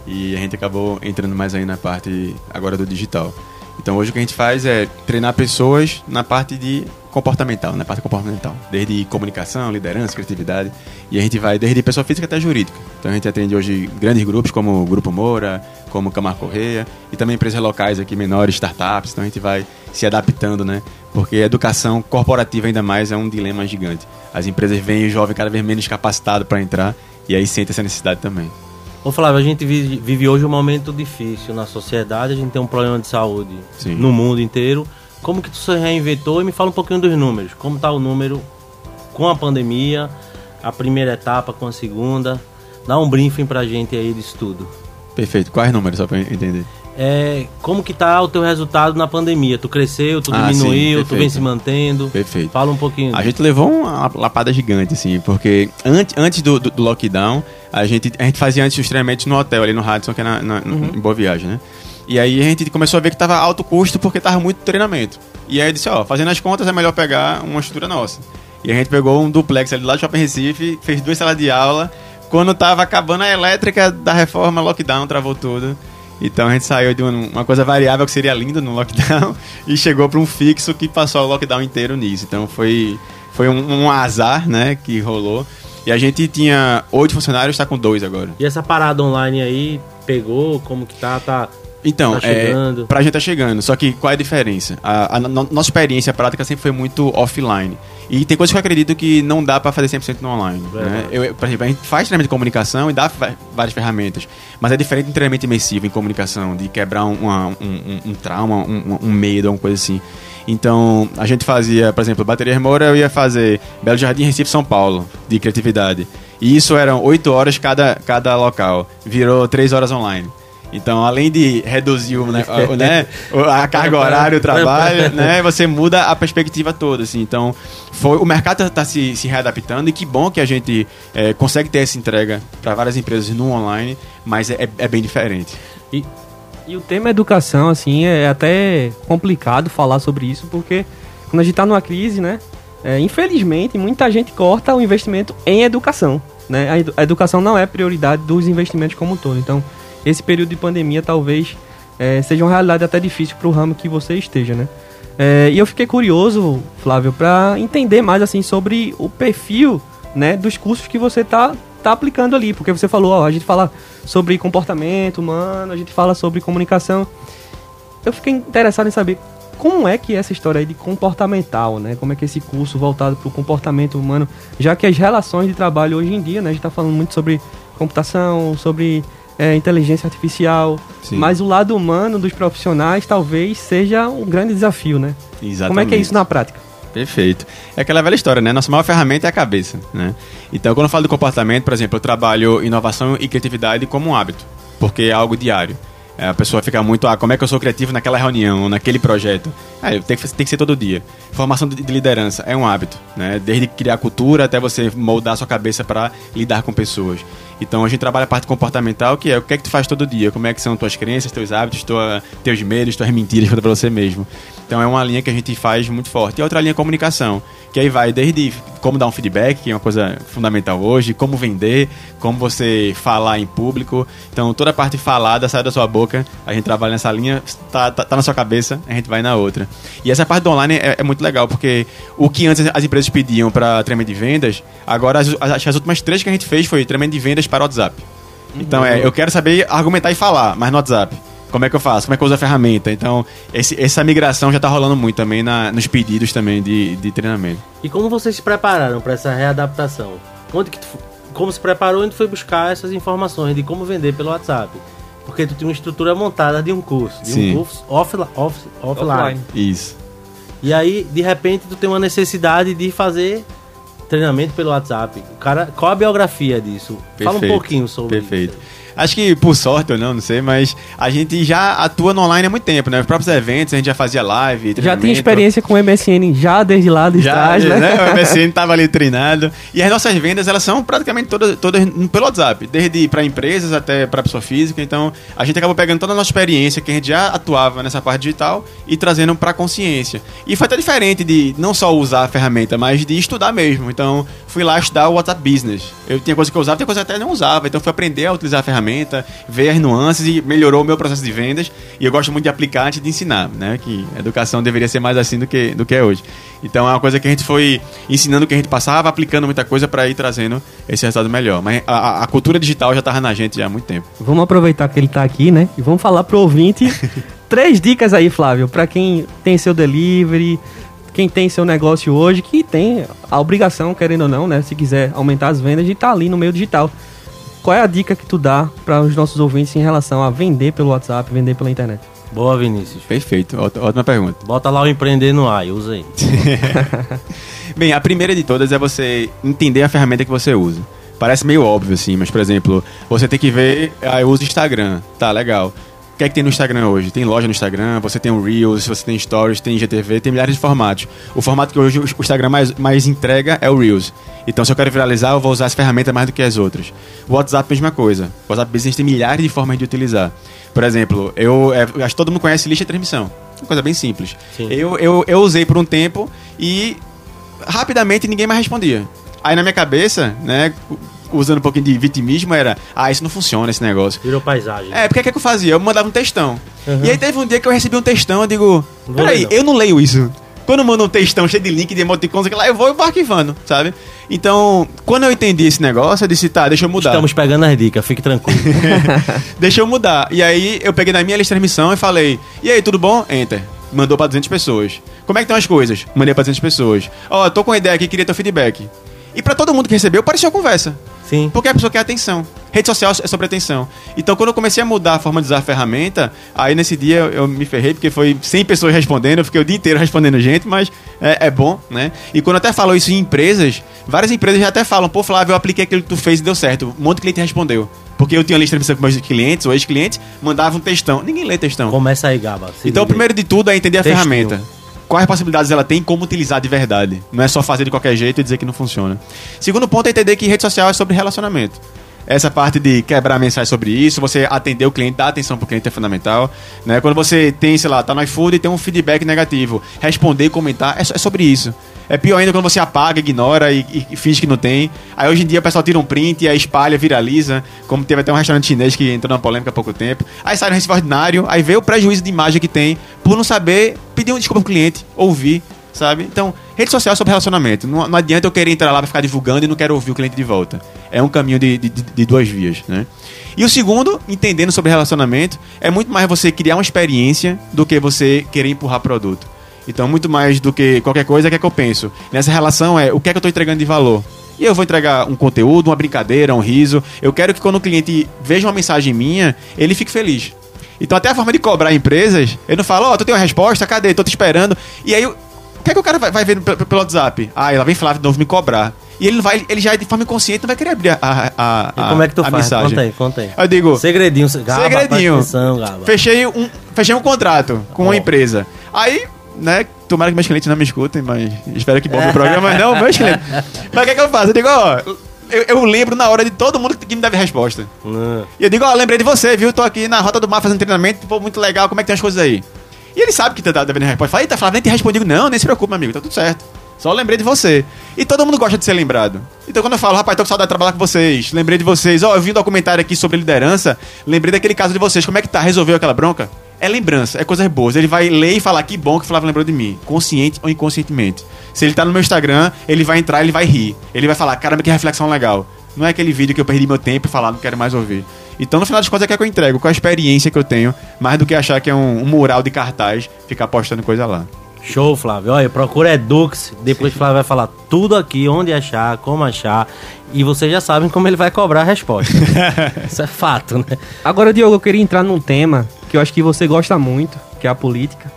E a gente acabou entrando mais aí na parte agora do digital. Então hoje o que a gente faz é treinar pessoas na parte de comportamental, na parte comportamental, desde comunicação, liderança, criatividade, e a gente vai desde pessoa física até jurídica. Então a gente atende hoje grandes grupos como o Grupo Moura, como Camar Correia, e também empresas locais aqui menores, startups, então a gente vai se adaptando, né? Porque a educação corporativa ainda mais é um dilema gigante. As empresas veem o jovem cada vez menos capacitado para entrar e aí sente essa necessidade também. Ô Flávio, a gente vive, vive, hoje um momento difícil na sociedade, a gente tem um problema de saúde Sim. no mundo inteiro. Como que tu se reinventou? E me fala um pouquinho dos números. Como está o número com a pandemia, a primeira etapa com a segunda? Dá um briefing pra gente aí disso tudo. Perfeito. Quais números, só pra entender? É, como que tá o teu resultado na pandemia? Tu cresceu, tu ah, diminuiu, sim, tu vem se mantendo? Perfeito. Fala um pouquinho. A gente levou uma lapada gigante, assim, porque antes, antes do, do, do lockdown, a gente, a gente fazia antes os treinamentos no hotel, ali no Radisson, que é na, na uhum. em Boa Viagem, né? E aí a gente começou a ver que tava alto custo porque tava muito treinamento. E aí eu disse, ó, fazendo as contas é melhor pegar uma estrutura nossa. E a gente pegou um duplex ali lá do Shopping Recife, fez duas salas de aula. Quando tava acabando a elétrica da reforma, lockdown, travou tudo. Então a gente saiu de uma coisa variável que seria linda no lockdown e chegou para um fixo que passou o lockdown inteiro nisso. Então foi, foi um, um azar, né, que rolou. E a gente tinha oito funcionários, está com dois agora. E essa parada online aí pegou? Como que tá? Tá então, tá é, pra gente tá chegando. Só que qual é a diferença? A, a, a, nossa experiência prática sempre foi muito offline. E tem coisas que eu acredito que não dá para fazer 100% no online. É, né? eu, por exemplo, a gente faz treinamento de comunicação e dá várias ferramentas. Mas é diferente de treinamento imersivo em comunicação, de quebrar um, uma, um, um, um trauma, um, um medo, alguma coisa assim. Então, a gente fazia, por exemplo, Bateria Moura, eu ia fazer Belo Jardim, Recife, São Paulo, de criatividade. E isso eram 8 horas cada, cada local. Virou 3 horas online. Então, além de reduzir o, né, o, né, a carga horária, o trabalho, né, você muda a perspectiva toda. Assim. Então, foi, o mercado está se, se readaptando e que bom que a gente é, consegue ter essa entrega para várias empresas no online, mas é, é bem diferente. E, e o tema educação, assim, é até complicado falar sobre isso, porque quando a gente está numa crise, né, é, infelizmente, muita gente corta o investimento em educação. Né? A, edu a educação não é prioridade dos investimentos como um todo. Então, esse período de pandemia talvez é, seja uma realidade até difícil para o ramo que você esteja, né? É, e eu fiquei curioso, Flávio, para entender mais assim sobre o perfil, né, dos cursos que você tá tá aplicando ali, porque você falou, ó, a gente fala sobre comportamento humano, a gente fala sobre comunicação. Eu fiquei interessado em saber como é que é essa história aí de comportamental, né? Como é que é esse curso voltado para o comportamento humano, já que as relações de trabalho hoje em dia, né, a gente está falando muito sobre computação, sobre é, inteligência artificial, Sim. mas o lado humano dos profissionais talvez seja um grande desafio, né? Exatamente. Como é que é isso na prática? Perfeito. É aquela velha história, né? Nossa maior ferramenta é a cabeça, né? Então, quando eu falo do comportamento, por exemplo, eu trabalho inovação e criatividade como um hábito, porque é algo diário. É, a pessoa fica muito, ah, como é que eu sou criativo naquela reunião, naquele projeto? Ah, tem que, tem que ser todo dia. Formação de, de liderança é um hábito, né? Desde criar cultura até você moldar a sua cabeça para lidar com pessoas. Então a gente trabalha a parte comportamental, que é o que é que tu faz todo dia, como é que são tuas crenças, teus hábitos, tua, teus medos, tuas mentiras para você mesmo. Então é uma linha que a gente faz muito forte. E outra linha é comunicação, que aí vai desde como dar um feedback, que é uma coisa fundamental hoje, como vender, como você falar em público. Então toda a parte falada sai da sua boca, a gente trabalha nessa linha, tá, tá, tá na sua cabeça, a gente vai na outra. E essa parte do online é, é muito legal, porque o que antes as empresas pediam para treinamento de vendas, agora as, as, as últimas três que a gente fez foi treinamento de vendas para o WhatsApp. Então é, eu quero saber argumentar e falar, mas no WhatsApp. Como é que eu faço? Como é que eu uso a ferramenta? Então, esse, essa migração já está rolando muito também na, nos pedidos também de, de treinamento. E como vocês se prepararam para essa readaptação? Onde que tu, como se preparou e tu foi buscar essas informações de como vender pelo WhatsApp? Porque tu tinha uma estrutura montada de um curso, de Sim. um curso off, off, offline. offline. Isso. E aí, de repente, tu tem uma necessidade de fazer treinamento pelo WhatsApp. Cara, qual a biografia disso? Perfeito, Fala um pouquinho sobre perfeito. isso. Perfeito. Acho que por sorte ou não, não sei, mas a gente já atua no online há muito tempo, né? Os próprios eventos, a gente já fazia live, Já tem experiência com o MSN já desde lá de já, trás, né? né? O MSN tava ali treinado. E as nossas vendas, elas são praticamente todas, todas pelo WhatsApp, desde para empresas até para pessoa física. Então, a gente acabou pegando toda a nossa experiência que a gente já atuava nessa parte digital e trazendo para consciência. E foi até diferente de não só usar a ferramenta, mas de estudar mesmo. Então, fui lá estudar o WhatsApp Business. Eu tinha coisa que eu usava, tinha coisa que eu até não usava. Então, fui aprender a utilizar a ferramenta ver as nuances e melhorou o meu processo de vendas. E eu gosto muito de aplicar antes de ensinar, né? Que a educação deveria ser mais assim do que, do que é hoje. Então é uma coisa que a gente foi ensinando o que a gente passava, aplicando muita coisa para ir trazendo esse resultado melhor. Mas a, a cultura digital já estava na gente já há muito tempo. Vamos aproveitar que ele está aqui, né? E vamos falar pro ouvinte três dicas aí, Flávio, para quem tem seu delivery, quem tem seu negócio hoje, que tem a obrigação, querendo ou não, né? Se quiser aumentar as vendas, de estar tá ali no meio digital. Qual é a dica que tu dá para os nossos ouvintes em relação a vender pelo WhatsApp, vender pela internet? Boa, Vinícius. Perfeito, ótima pergunta. Bota lá o empreender no ar, usa aí. Bem, a primeira de todas é você entender a ferramenta que você usa. Parece meio óbvio assim, mas por exemplo, você tem que ver, ah, eu uso Instagram, tá legal que é que tem no Instagram hoje? Tem loja no Instagram, você tem o Reels, você tem Stories, tem IGTV, tem milhares de formatos. O formato que hoje o Instagram mais, mais entrega é o Reels. Então, se eu quero viralizar, eu vou usar essa ferramenta mais do que as outras. O WhatsApp, mesma coisa. O WhatsApp Business tem milhares de formas de utilizar. Por exemplo, eu, é, acho que todo mundo conhece lista de transmissão. Uma coisa bem simples. Eu, eu, eu usei por um tempo e rapidamente ninguém mais respondia. Aí na minha cabeça, né, usando um pouquinho de vitimismo, era, ah, isso não funciona, esse negócio. Virou paisagem. É, porque o que, é que eu fazia? Eu mandava um textão. Uhum. E aí teve um dia que eu recebi um textão, eu digo, peraí, eu não leio isso. Quando eu mando um textão cheio de link, de emoticons, lá eu vou e vou arquivando, sabe? Então, quando eu entendi esse negócio, eu disse, tá, deixa eu mudar. Estamos pegando as dicas, fique tranquilo. deixa eu mudar. E aí eu peguei na minha lista de transmissão e falei, e aí, tudo bom? Enter. Mandou pra 200 pessoas. Como é que estão as coisas? Mandei pra 200 pessoas. Ó, oh, tô com uma ideia aqui, queria teu feedback. E para todo mundo que recebeu, parecia uma conversa. Sim. Porque a pessoa quer atenção. Rede social é sobre atenção. Então, quando eu comecei a mudar a forma de usar a ferramenta, aí nesse dia eu me ferrei, porque foi 100 pessoas respondendo, eu fiquei o dia inteiro respondendo gente, mas é, é bom, né? E quando eu até falo isso em empresas, várias empresas já até falam, pô, Flávio, eu apliquei aquilo que tu fez e deu certo. Um monte de cliente respondeu. Porque eu tinha uma lista de com meus clientes ou ex-clientes, mandavam um textão. Ninguém lê textão. Começa aí, Gaba. Então, o primeiro de tudo é entender a Textinho. ferramenta quais possibilidades ela tem como utilizar de verdade. Não é só fazer de qualquer jeito e dizer que não funciona. Segundo ponto é entender que rede social é sobre relacionamento. Essa parte de quebrar mensagem sobre isso, você atender o cliente, dar atenção pro cliente é fundamental. Né? Quando você tem, sei lá, tá no iFood e tem um feedback negativo, responder comentar, é, é sobre isso. É pior ainda quando você apaga, ignora e, e, finge que não tem. Aí hoje em dia o pessoal tira um print e aí espalha, viraliza. Como teve até um restaurante chinês que entrou na polêmica há pouco tempo. Aí sai no recife ordinário, aí vê o prejuízo de imagem que tem por não saber pedir um desculpa pro cliente, ouvir, sabe? Então, rede social é sobre relacionamento. Não, não adianta eu querer entrar lá pra ficar divulgando e não quero ouvir o cliente de volta. É um caminho de, de, de duas vias, né? E o segundo, entendendo sobre relacionamento, é muito mais você criar uma experiência do que você querer empurrar produto. Então, muito mais do que qualquer coisa, o que é que eu penso? Nessa relação é o que é que eu estou entregando de valor. E eu vou entregar um conteúdo, uma brincadeira, um riso. Eu quero que quando o cliente veja uma mensagem minha, ele fique feliz. Então, até a forma de cobrar empresas, eu não falo, ó, oh, tu tem uma resposta, cadê? Tô te esperando. E aí, o que é que o cara vai, vai ver pelo, WhatsApp? Ah, ela vem Flávio de novo me cobrar. E ele vai, ele já de forma inconsciente não vai querer abrir a, a, a, e como é que tu faz? Mensagem. Conta aí, conta aí. Eu digo, segredinho, gaba, segredinho. Atenção, fechei um, fechei um contrato com oh. uma empresa. Aí né? Tomara que meus clientes não me escutem, mas espero que bombe o programa, mas não, meus clientes. Mas o que é que eu faço? Eu digo, ó, eu, eu, lembro na hora de todo mundo que me deve resposta. Uh. E eu digo, ó, lembrei de você, viu? Tô aqui na Rota do Mar fazendo treinamento, pô, muito legal, como é que tem as coisas aí? E ele sabe que tá devendo resposta. Fala, eita, Flávio, nem te respondi. Não, nem se preocupe, meu amigo, tá tudo certo. Só lembrei de você. E todo mundo gosta de ser lembrado. Então quando eu falo, rapaz, tô com saudade de trabalhar com vocês, lembrei de vocês, ó, eu vi um documentário aqui sobre liderança, lembrei daquele caso de vocês, como é que tá? Resolveu aquela bronca? é lembrança, é coisas boas. Ele vai ler e falar que bom que o Flávio lembrou de mim, consciente ou inconscientemente. Se ele tá no meu Instagram, ele vai entrar, ele vai rir. Ele vai falar, caramba, que reflexão legal. Não é aquele vídeo que eu perdi meu tempo e falar, não quero mais ouvir. Então, no final das contas, é que, é que eu entrego, com a experiência que eu tenho, mais do que achar que é um, um mural de cartaz, ficar postando coisa lá. Show, Flávio. Olha, procura Edux. Depois o Flávio vai falar tudo aqui, onde achar, como achar. E vocês já sabem como ele vai cobrar a resposta. Isso é fato, né? Agora, Diogo, eu queria entrar num tema que eu acho que você gosta muito, que é a política.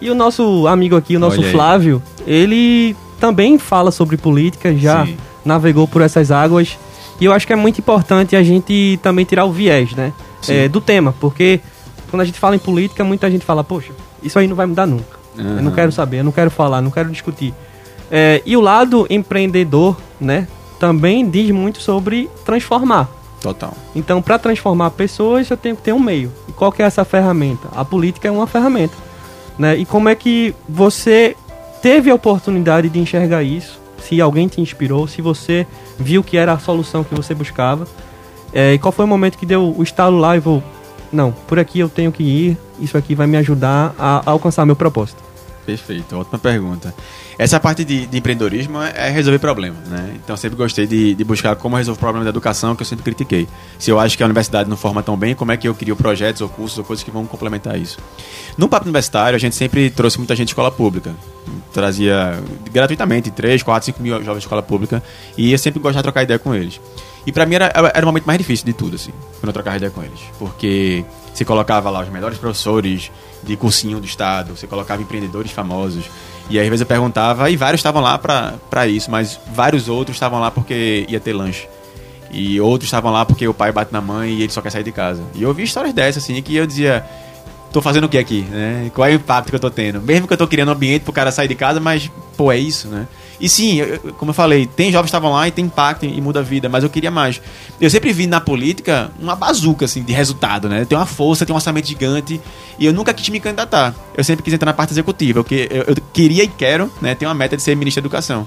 E o nosso amigo aqui, o nosso Flávio, ele também fala sobre política, já Sim. navegou por essas águas. E eu acho que é muito importante a gente também tirar o viés, né? É, do tema, porque quando a gente fala em política, muita gente fala, poxa, isso aí não vai mudar nunca. Uhum. Eu não quero saber, eu não quero falar, não quero discutir. É, e o lado empreendedor, né, também diz muito sobre transformar. Total. Então, para transformar pessoas, eu tenho que ter um meio. E qual que é essa ferramenta? A política é uma ferramenta. Né? E como é que você teve a oportunidade de enxergar isso? Se alguém te inspirou, se você viu que era a solução que você buscava. É, e qual foi o momento que deu o estalo lá e vou. Não, por aqui eu tenho que ir, isso aqui vai me ajudar a, a alcançar meu propósito. Perfeito, ótima pergunta. Essa parte de, de empreendedorismo é, é resolver problemas, né? Então eu sempre gostei de, de buscar como resolver o problema da educação, que eu sempre critiquei. Se eu acho que a universidade não forma tão bem, como é que eu crio projetos ou cursos ou coisas que vão complementar isso? No Papo Universitário, a gente sempre trouxe muita gente de escola pública. Trazia gratuitamente 3, 4, 5 mil jovens de escola pública e eu sempre gostava de trocar ideia com eles. E para mim era, era o momento mais difícil de tudo, assim, quando eu trocava ideia com eles. Porque você colocava lá os melhores professores de cursinho do estado, você colocava empreendedores famosos. E aí, às vezes eu perguntava, e vários estavam lá para isso, mas vários outros estavam lá porque ia ter lanche. E outros estavam lá porque o pai bate na mãe e ele só quer sair de casa. E eu ouvi histórias dessas, assim, que eu dizia, tô fazendo o que aqui, né? Qual é o impacto que eu tô tendo? Mesmo que eu tô criando um ambiente pro cara sair de casa, mas, pô, é isso, né? E sim, eu, como eu falei, tem jovens que estavam lá e tem impacto e muda a vida, mas eu queria mais. Eu sempre vi na política uma bazuca, assim, de resultado, né? Tem uma força, tem um orçamento gigante e eu nunca quis me candidatar. Eu sempre quis entrar na parte executiva, porque eu, eu queria e quero, né? Ter uma meta de ser ministro da Educação.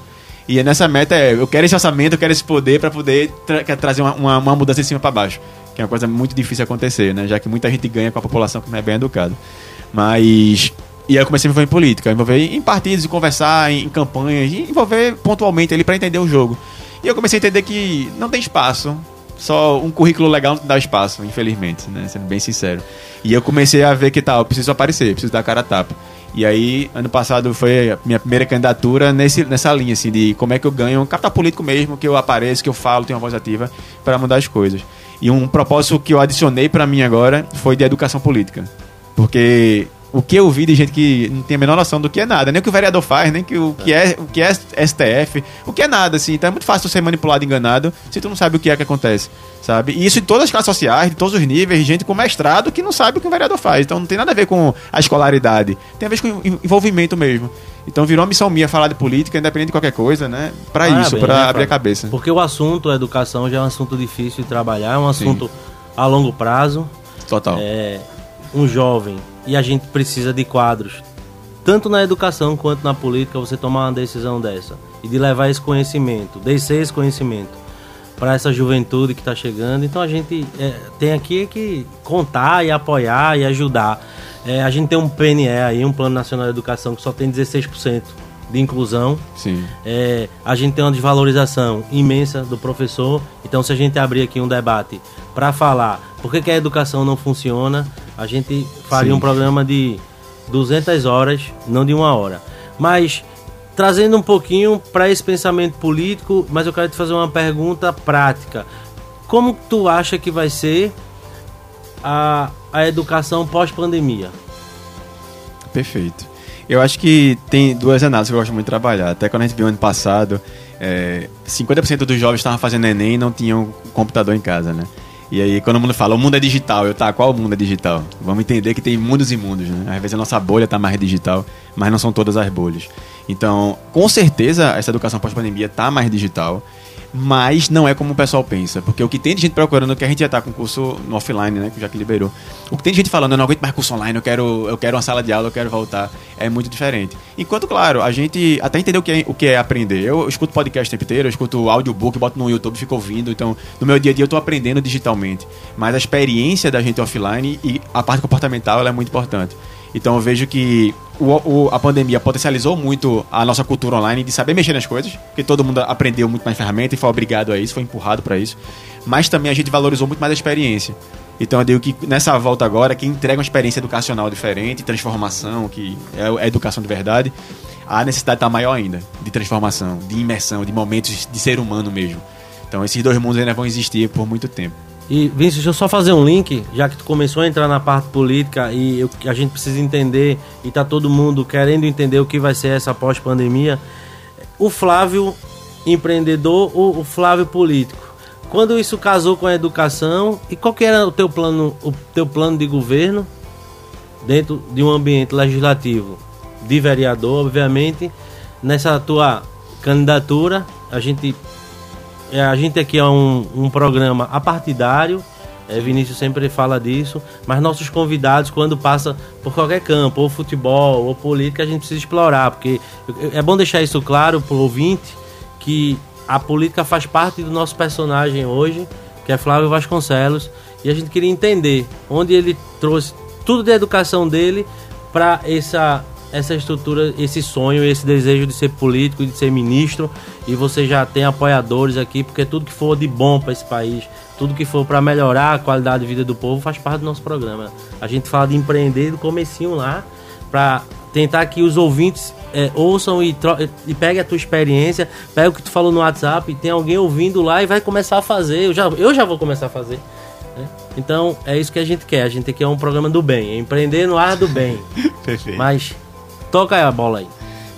E nessa meta é, eu quero esse orçamento, eu quero esse poder para poder tra trazer uma, uma, uma mudança de cima para baixo. Que é uma coisa muito difícil acontecer, né? Já que muita gente ganha com a população que não é bem educada. Mas e aí eu comecei a me envolver em política, envolver em partidos, em conversar, em, campanhas, e envolver pontualmente ali para entender o jogo. E eu comecei a entender que não tem espaço. Só um currículo legal não dá espaço, infelizmente, né? Sendo bem sincero. E eu comecei a ver que tal, tá, preciso aparecer, preciso dar cara a tapa. E aí, ano passado foi a minha primeira candidatura nesse, nessa linha, assim, de como é que eu ganho um capital político mesmo, que eu apareço, que eu falo, tenho uma voz ativa para mudar as coisas. E um propósito que eu adicionei para mim agora foi de educação política. Porque o que eu vi de gente que não tem a menor noção do que é nada, nem o que o vereador faz, nem que o que é, o que é STF, o que é nada, assim. Então é muito fácil ser manipulado, enganado, se tu não sabe o que é que acontece, sabe? E isso em todas as classes sociais, de todos os níveis, gente com mestrado que não sabe o que o vereador faz. Então não tem nada a ver com a escolaridade, tem a ver com envolvimento mesmo. Então virou uma missão minha falar de política, independente de qualquer coisa, né? Para isso, para né, abrir a cabeça. Porque o assunto, a educação, já é um assunto difícil de trabalhar, é um assunto Sim. a longo prazo. Total. É, um jovem e a gente precisa de quadros, tanto na educação quanto na política, você tomar uma decisão dessa e de levar esse conhecimento, descer esse conhecimento para essa juventude que está chegando. Então a gente é, tem aqui que contar e apoiar e ajudar. É, a gente tem um PNE aí, um Plano Nacional de Educação, que só tem 16% de inclusão. Sim. É, a gente tem uma desvalorização imensa do professor. Então, se a gente abrir aqui um debate para falar por que, que, a educação não funciona, a gente faria Sim. um programa de 200 horas, não de uma hora. Mas trazendo um pouquinho para esse pensamento político, mas eu quero te fazer uma pergunta prática. Como tu acha que vai ser a, a educação pós-pandemia? Perfeito. Eu acho que tem duas análises que eu gosto muito de trabalhar. Até quando a gente viu ano passado, é, 50% dos jovens estavam fazendo Enem e não tinham computador em casa, né? E aí, quando o mundo fala, o mundo é digital, eu, tá, qual o mundo é digital? Vamos entender que tem mundos e mundos, né? Às vezes a nossa bolha tá mais digital, mas não são todas as bolhas. Então, com certeza, essa educação pós-pandemia tá mais digital mas não é como o pessoal pensa. Porque o que tem de gente procurando, que a gente já tá com curso no offline, né? Já que liberou. O que tem de gente falando, eu não aguento mais curso online, eu quero, eu quero uma sala de aula, eu quero voltar. É muito diferente. Enquanto, claro, a gente até entendeu o que é, o que é aprender. Eu, eu escuto podcast o tempo inteiro, eu escuto audiobook, boto no YouTube, fico ouvindo. Então, no meu dia a dia eu tô aprendendo digitalmente. Mas a experiência da gente offline e a parte comportamental ela é muito importante. Então eu vejo que o, o, a pandemia potencializou muito a nossa cultura online de saber mexer nas coisas, porque todo mundo aprendeu muito mais ferramenta e foi obrigado a isso, foi empurrado para isso. Mas também a gente valorizou muito mais a experiência. Então eu digo que nessa volta agora, quem entrega uma experiência educacional diferente, transformação, que é a educação de verdade, a necessidade está maior ainda de transformação, de imersão, de momentos de ser humano mesmo. Então esses dois mundos ainda vão existir por muito tempo. E, Vinícius, deixa eu só fazer um link, já que tu começou a entrar na parte política e eu, a gente precisa entender, e tá todo mundo querendo entender o que vai ser essa pós-pandemia. O Flávio empreendedor ou o Flávio político? Quando isso casou com a educação, e qual que era o teu plano, o teu plano de governo dentro de um ambiente legislativo de vereador, obviamente, nessa tua candidatura, a gente a gente aqui é um, um programa apartidário, é, Vinícius sempre fala disso, mas nossos convidados, quando passa por qualquer campo, ou futebol, ou política, a gente precisa explorar, porque é bom deixar isso claro para o ouvinte, que a política faz parte do nosso personagem hoje, que é Flávio Vasconcelos, e a gente queria entender onde ele trouxe tudo da educação dele para essa essa estrutura, esse sonho, esse desejo de ser político, de ser ministro, e você já tem apoiadores aqui, porque tudo que for de bom para esse país, tudo que for para melhorar a qualidade de vida do povo faz parte do nosso programa. A gente fala de empreender do comecinho lá, para tentar que os ouvintes é, ouçam e, e peguem a tua experiência, pega o que tu falou no WhatsApp, tem alguém ouvindo lá e vai começar a fazer. Eu já, eu já vou começar a fazer. Né? Então é isso que a gente quer. A gente quer um programa do bem, é empreender no ar do bem. Perfeito. Mas Toca a bola aí.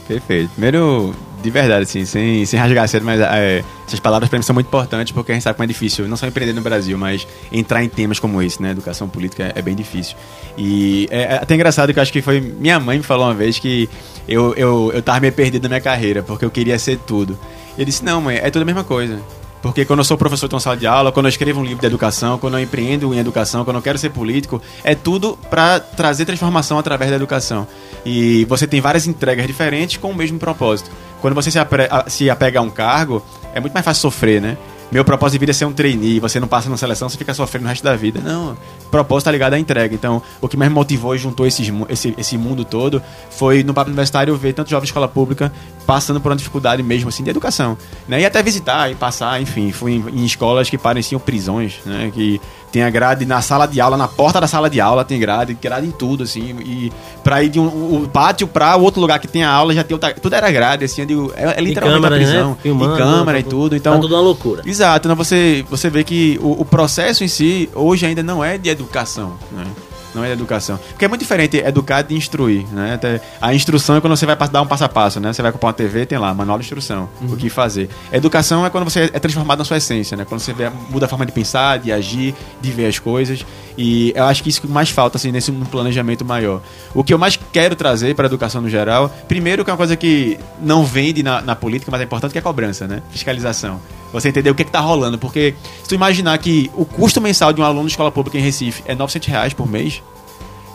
Perfeito. Primeiro, de verdade, assim, sem, sem rasgar cedo, mas é, essas palavras para mim são muito importantes porque a gente sabe como é difícil, não só empreender no Brasil, mas entrar em temas como esse, né? Educação política é, é bem difícil. E é, é, até engraçado que eu acho que foi minha mãe me falou uma vez que eu, eu, eu tava meio perdido na minha carreira porque eu queria ser tudo. Eu disse: Não, mãe, é tudo a mesma coisa. Porque quando eu sou professor de uma sala de aula, quando eu escrevo um livro de educação, quando eu empreendo em educação, quando eu quero ser político, é tudo para trazer transformação através da educação. E você tem várias entregas diferentes com o mesmo propósito. Quando você se, se apega a um cargo, é muito mais fácil sofrer, né? Meu propósito de vida é ser um trainee, você não passa na seleção, você fica sofrendo o resto da vida. Não, o propósito tá ligado à entrega. Então, o que mais me motivou e juntou esses, esse, esse mundo todo foi no Papo Universitário ver tanto jovem de escola pública passando por uma dificuldade mesmo assim de educação, né? E até visitar e passar, enfim, fui em, em escolas que pareciam prisões, né? Que tem a grade na sala de aula, na porta da sala de aula tem grade, grade em tudo, assim. E pra ir de um o pátio pra outro lugar que tem a aula já tem outra, tudo era grade, assim, digo, é, é literalmente câmera, a prisão. né? Filmando, e câmera tá e tudo. Então, Tá tudo uma loucura. Exato, então você, você vê que o, o processo em si hoje ainda não é de educação, né? Não é educação. Porque é muito diferente educar de instruir, né? A instrução é quando você vai dar um passo a passo, né? Você vai comprar uma TV, tem lá, manual de instrução, o que fazer. Educação é quando você é transformado na sua essência, né? Quando você vê- muda a forma de pensar, de agir, de ver as coisas. E eu acho que isso que mais falta, assim, nesse planejamento maior. O que eu mais quero trazer para a educação no geral, primeiro que é uma coisa que não vende na, na política, mas é importante, que é a cobrança, né? Fiscalização. Você entender o que, é que tá rolando. Porque se tu imaginar que o custo mensal de um aluno de escola pública em Recife é 900 reais por mês,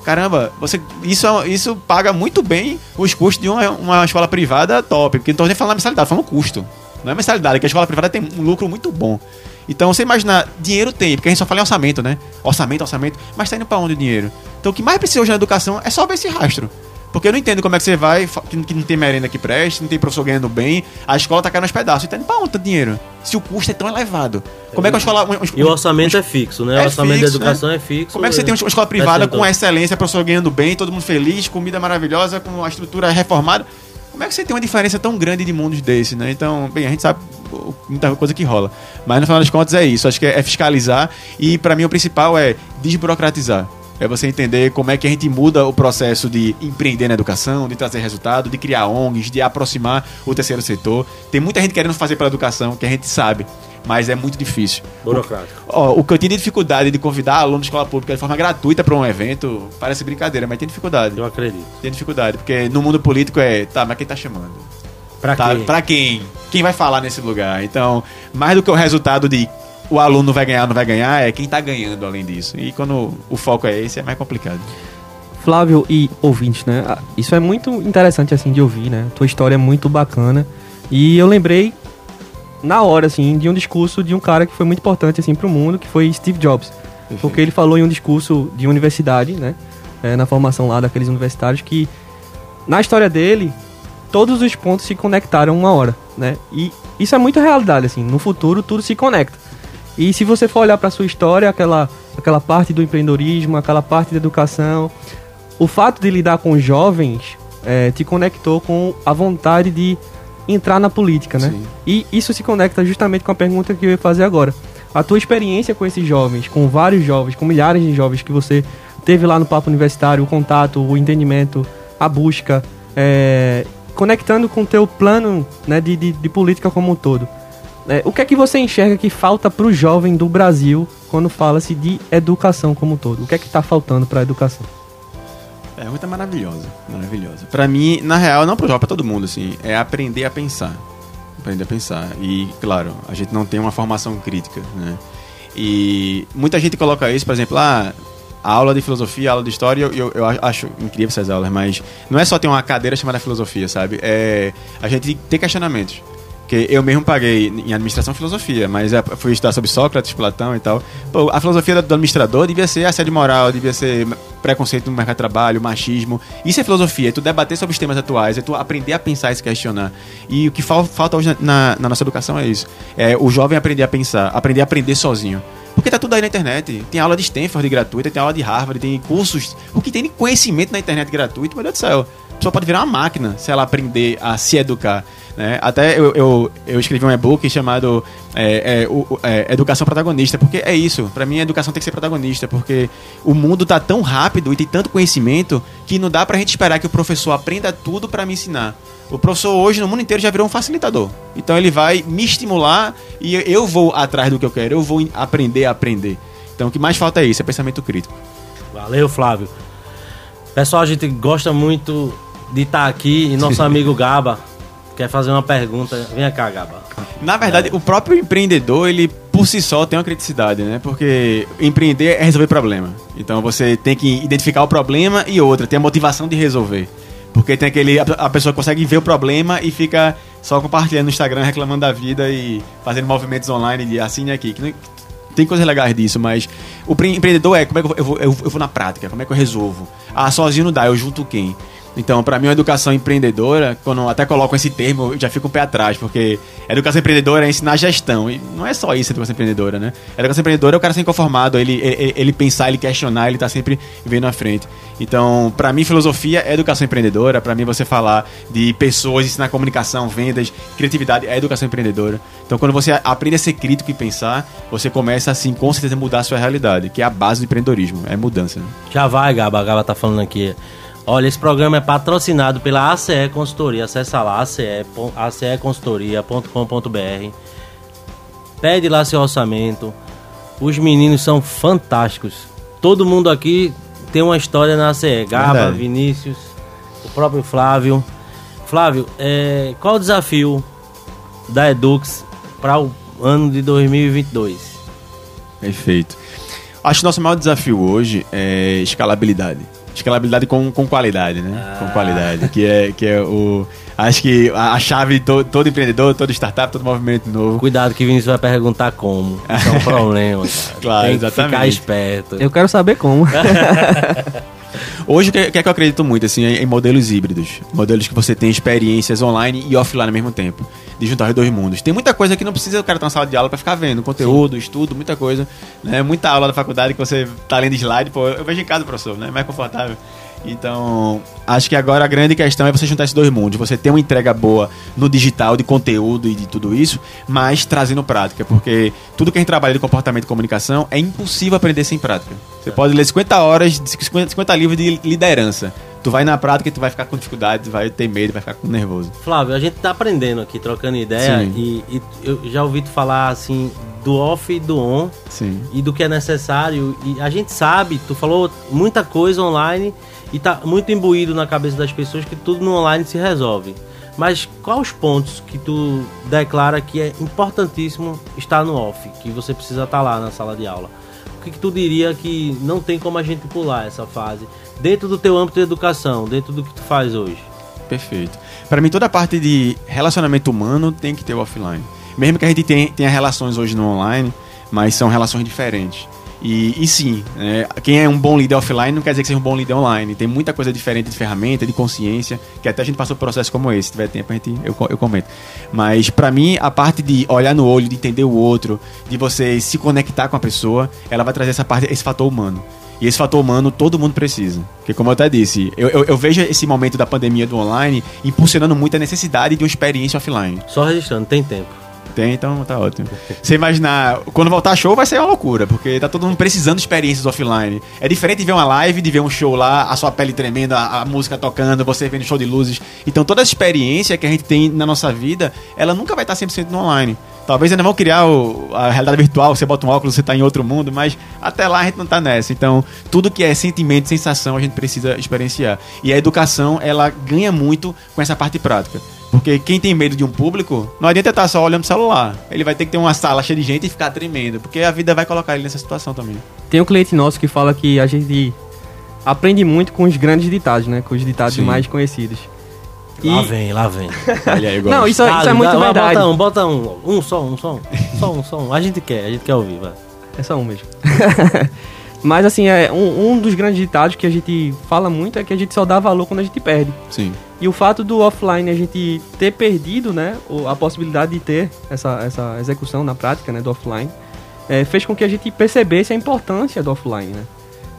caramba, você, isso, isso paga muito bem os custos de uma, uma escola privada top. Porque não tô nem falando da mensalidade, falando custo. Não é mensalidade, que a escola privada tem um lucro muito bom. Então você imaginar, dinheiro tem, porque a gente só fala em orçamento, né? Orçamento, orçamento, mas tá indo pra onde o dinheiro? Então o que mais precisa hoje na educação é só ver esse rastro. Porque eu não entendo como é que você vai, que não tem merenda que preste, não tem professor ganhando bem, a escola tá caindo aos pedaços. E tá indo pra onde tanto dinheiro? Se o custo é tão elevado. Como é que a escola. um- E o orçamento é fixo, né? É o orçamento fixo, da educação é fixo. Como é que você tem uma escola privada com excelência, professor ganhando bem, todo mundo feliz, comida maravilhosa, com a estrutura reformada? Como é que você tem uma diferença tão grande de mundos desse, né? Então, bem, a gente sabe muita coisa que rola. Mas no final das contas é isso. Acho que é, é fiscalizar e para mim o principal é desburocratizar. É você entender como é que a gente muda o processo de empreender na educação, de trazer resultado, de criar ONGs, de aproximar o terceiro setor. Tem muita gente querendo fazer pela educação, que a gente sabe, mas é muito difícil. Burocrático. Ó, o que eu tinha de dificuldade de convidar aluno de escola pública de forma gratuita para um evento, parece brincadeira, mas tem dificuldade. Eu acredito. Tem dificuldade, porque no mundo político é, tá, mas quem tá chamando? Pra Tá, quê? pra quem? Quem vai falar nesse lugar? Então, mais do que o resultado de o aluno vai ganhar ou não vai ganhar, é quem tá ganhando além disso. E quando o foco é esse, é mais complicado. Flávio e ouvintes, né? Ah, Isso é muito interessante, assim, de ouvir, né? Tua história é muito bacana. E eu lembrei, na hora, assim, de um discurso de um cara que foi muito importante, assim, pro mundo, que foi Steve Jobs. Porque ele falou em um discurso de universidade, né? É, na formação lá daqueles universitários, que na história dele, todos os pontos se conectaram uma hora, né? E isso é muito realidade, assim. No futuro, tudo se conecta. E se você for olhar para sua história, aquela, aquela parte do empreendedorismo, aquela parte da educação, o fato de lidar com jovens eh, te conectou com a vontade de entrar na política, né? Sim. E isso se conecta justamente com a pergunta que eu ia fazer agora. A tua experiência com esses jovens, com vários jovens, com milhares de jovens que você teve lá no papo universitário, o contato, o entendimento, a busca, eh, conectando com o teu plano né, de, de, de política como um todo. É, o que é que você enxerga que falta para o jovem do Brasil quando fala-se de educação como um todo? O que é que está faltando para a educação? Pergunta maravilhosa, maravilhosa. Pra mim, na real, não pro jovem, pra todo mundo, assim, é aprender a pensar. Aprender a pensar. E, claro, a gente não tem uma formação crítica, né? E muita gente coloca isso, por exemplo, ah, a aula de filosofia, a aula de história, eu, eu, eu acho incrível essas aulas, mas não é só ter uma cadeira chamada filosofia, sabe? É a gente ter questionamentos. Porque eu mesmo paguei em administração e filosofia, mas eu fui estudar sobre Sócrates, Platão e tal. Pô, a filosofia do administrador devia ser assédio moral, devia ser preconceito no mercado de trabalho, machismo. Isso é filosofia, é tu debater sobre os temas atuais, é tu aprender a pensar e se questionar. E o que fal- falta hoje na, na- na nossa educação é isso. É o jovem aprender a pensar, aprender a aprender sozinho. Porque tá tudo aí na internet. Tem aula de Stanford gratuita, tem aula de Harvard, tem cursos. O que tem de conhecimento na internet gratuito, meu Deus do céu. A pessoa pode virar uma máquina se ela aprender a se educar. Né? Até eu, eu, eu escrevi um e-book chamado é, é, o- é, Educação Protagonista, porque é isso. Pra mim, a educação tem que ser protagonista, porque o mundo tá tão rápido e tem tanto conhecimento que não dá pra gente esperar que o professor aprenda tudo pra me ensinar. O professor hoje no mundo inteiro já virou um facilitador. Então ele vai me estimular e eu vou atrás do que eu quero, eu vou aprender a aprender. Então o que mais falta é isso, é pensamento crítico. Valeu, Flávio. Pessoal, a gente gosta muito de estar aqui e nosso amigo Gaba quer fazer uma pergunta. Vem cá, Gaba. Na verdade, o próprio empreendedor, ele por si só tem uma criticidade, né? Porque empreender é resolver problema. Então você tem que identificar o problema e outra, tem a motivação de resolver. Porque tem aquele. A pessoa consegue ver o problema e fica só compartilhando no Instagram, reclamando da vida e fazendo movimentos online de assine aqui. Que não- tem coisas legais disso, mas o pre- empreendedor é como é que eu, vou, eu vou- eu vou na prática, como é que eu resolvo? Ah, sozinho não dá, eu junto quem? Então, para mim, a educação empreendedora, quando até coloco esse termo, eu já fico um pé atrás, porque educação empreendedora é ensinar gestão. E não é só isso a educação empreendedora, né? A educação empreendedora é o cara ser inconformado, ele, ele, ele pensar, ele questionar, ele tá sempre vendo à frente. Então, para mim, filosofia é educação empreendedora. Para mim, você falar de pessoas, ensinar comunicação, vendas, criatividade é educação empreendedora. Então, quando você aprende a ser crítico e pensar, você começa, assim, com certeza, mudar a sua realidade, que é a base do empreendedorismo, é mudança. Né? Já vai, Gaba. A Gaba tá falando aqui. Olha, esse programa é patrocinado pela ACE Consultoria. Acesse lá, aceconsultoria.com.br. Pede lá seu orçamento. Os meninos são fantásticos. Todo mundo aqui tem uma história na ACE. Gaba, Verdade. Vinícius, o próprio Flávio. Flávio, é, qual o desafio da Edux para o ano de 2022? Perfeito. Acho que nosso maior desafio hoje é escalabilidade escalabilidade com, com qualidade, né? Ah. Com qualidade. Que é, que é o. Acho que a, a chave de to, todo empreendedor, todo startup, todo movimento novo. Cuidado que Vinícius vai perguntar como. Isso é um problema. Cara. Claro, Tem exatamente. ficar esperto. Eu quero saber como. Hoje, o que, que, é que eu acredito muito, assim, é em modelos híbridos. Modelos que você tem experiências online e offline ao mesmo tempo. De juntar os dois mundos. Tem muita coisa que não precisa o cara ter uma sala de aula para ficar vendo. Conteúdo, Sim. estudo, muita coisa. Né? Muita aula da faculdade que você tá lendo slide, pô, eu vejo em casa, professor, né? Mais confortável. Então, acho que agora a grande questão é você juntar esses dois mundos. Você ter uma entrega boa no digital, de conteúdo e de tudo isso, mas trazendo prática. Porque tudo que a gente trabalha de comportamento e comunicação é impossível aprender sem prática. Você pode ler 50 horas, 50, 50 livros de liderança. Tu vai na prática e tu vai ficar com dificuldade, vai ter medo, vai ficar com nervoso. Flávio, a gente tá aprendendo aqui, trocando ideia, e, e, eu já ouvi tu falar assim do off e do on, Sim. e do que é necessário. E a gente sabe, tu falou muita coisa online e tá muito imbuído na cabeça das pessoas que tudo no online se resolve. Mas quais os pontos que tu declara que é importantíssimo estar no off, que você precisa estar lá na sala de aula? O que, que tu diria que não tem como a gente pular essa fase dentro do teu âmbito de educação, dentro do que tu faz hoje? Perfeito. Para mim toda a parte de relacionamento humano tem que ter o offline. Mesmo que a gente tenha, tenha relações hoje no online, mas são relações diferentes. E, e sim, é, quem é um bom líder offline não quer dizer que seja um bom líder online. Tem muita coisa diferente de ferramenta, de consciência, que até a gente passou por processo como esse. Se tiver tempo, a gente, eu, eu comento. Mas para mim, a parte de olhar no olho, de entender o outro, de você se conectar com a pessoa, ela vai trazer essa parte, esse fator humano. E esse fator humano todo mundo precisa. Porque, como eu até disse, eu, eu, eu, vejo esse momento da pandemia do online impulsionando muito a necessidade de uma experiência offline. Só registrando, tem tempo. Tem, então tá ótimo. Você imaginar, quando voltar show vai ser uma loucura, porque tá todo mundo precisando de experiências offline. É diferente de ver uma live, de ver um show lá, a sua pele tremendo, a, a música tocando, você vendo show de luzes. Então toda a experiência que a gente tem na nossa vida, ela nunca vai estar 100% no online. Talvez ainda vão criar o, a realidade virtual, você bota um óculos, você tá em outro mundo, mas até lá a gente não tá nessa. Então, tudo que é sentimento, sensação, a gente precisa experienciar. E a educação, ela ganha muito com essa parte prática. Porque quem tem medo de um público, não adianta estar só olhando pro celular. Ele vai ter que ter uma sala cheia de gente e ficar tremendo. Porque a vida vai colocar ele nessa situação também. Tem um cliente nosso que fala que a gente aprende muito com os grandes ditados, né? Com os ditados Sim. mais conhecidos. E... Lá vem, lá vem. Olha aí, não, isso, ah, isso é muito dá, verdade. Bota um, bota um. Um só, um só. Só um, só um. A gente quer, a gente quer ouvir, vai. É só um mesmo. Mas assim, é um, um dos grandes ditados que a gente fala muito é que a gente só dá valor quando a gente perde. Sim. E o fato do offline a gente ter perdido, né, a possibilidade de ter essa, essa execução na prática, né, do offline, é, fez com que a gente percebesse a importância do offline, né.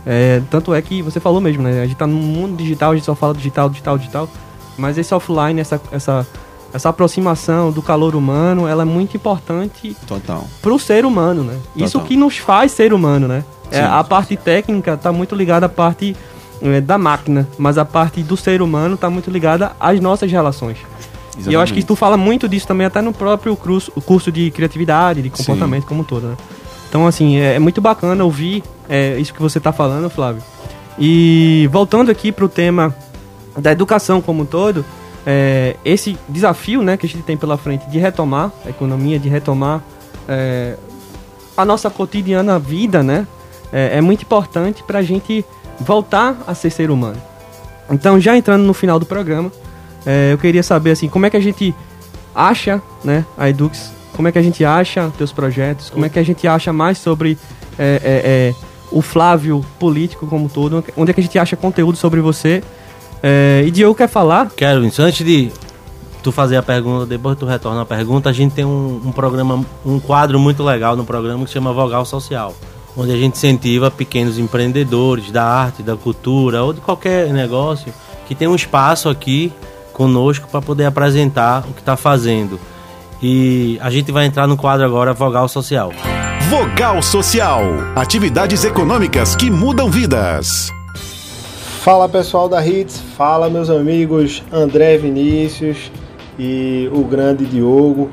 É, tanto é que você falou mesmo, né, a gente está no mundo digital, a gente só fala digital, digital, digital, mas esse offline, essa, essa, essa aproximação do calor humano, ela é muito importante Total. pro ser humano, né. Total. Isso que nos faz ser humano, né. É, a parte técnica está muito ligada à parte é, da máquina, mas a parte do ser humano está muito ligada às nossas relações. Exatamente. E eu acho que tu fala muito disso também até no próprio curso, curso de criatividade, de comportamento como um todo, né? Então, assim, é, é muito bacana ouvir é, isso que você está falando, Flávio. E voltando aqui para o tema da educação como um todo, é, esse desafio né, que a gente tem pela frente de retomar a economia, de retomar é, a nossa cotidiana vida, né? É, é muito importante para a gente voltar a ser ser humano. Então, já entrando no final do programa, é, eu queria saber assim, como é que a gente acha, né, a Edux, como é que a gente acha teus projetos, como é que a gente acha mais sobre é, é, é o Flávio político como todo, onde é que a gente acha conteúdo sobre você É, e Diogo quer falar? Quero, Vinícius. Antes de tu fazer a pergunta, depois tu retorna a pergunta, a gente tem um, um programa, um quadro muito legal no programa que se chama Vogal Social, onde a gente incentiva pequenos empreendedores da arte, da cultura ou de qualquer negócio que tem um espaço aqui conosco para poder apresentar o que está fazendo. E a gente vai entrar no quadro agora Vogal Social. Vogal Social. Atividades econômicas que mudam vidas. Fala pessoal da Hits, fala meus amigos André Vinícius e o grande Diogo.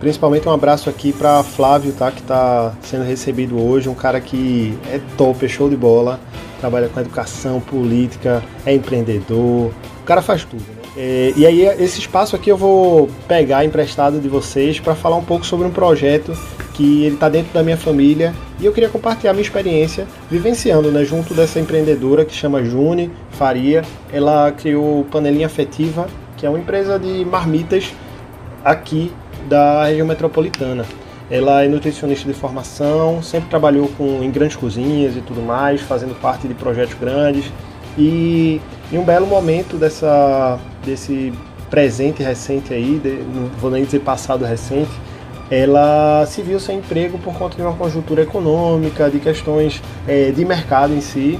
Principalmente um abraço aqui para Flávio, tá? Que está sendo recebido hoje. Um cara que é top, é show de bola. Trabalha com educação, política, é empreendedor. O cara faz tudo, né? É, e aí, esse espaço aqui eu vou pegar emprestado de vocês para falar um pouco sobre um projeto que ele está dentro da minha família e eu queria compartilhar minha experiência vivenciando, né, junto dessa empreendedora que chama June Faria. Ela criou Panelinha Afetiva, que é uma empresa de marmitas aqui da região metropolitana. Ela é nutricionista de formação, sempre trabalhou com, em grandes cozinhas e tudo mais, fazendo parte de projetos grandes. E em um belo momento dessa, desse presente recente aí, de, não vou nem dizer passado recente, ela se viu sem emprego por conta de uma conjuntura econômica, de questões é, de mercado em si,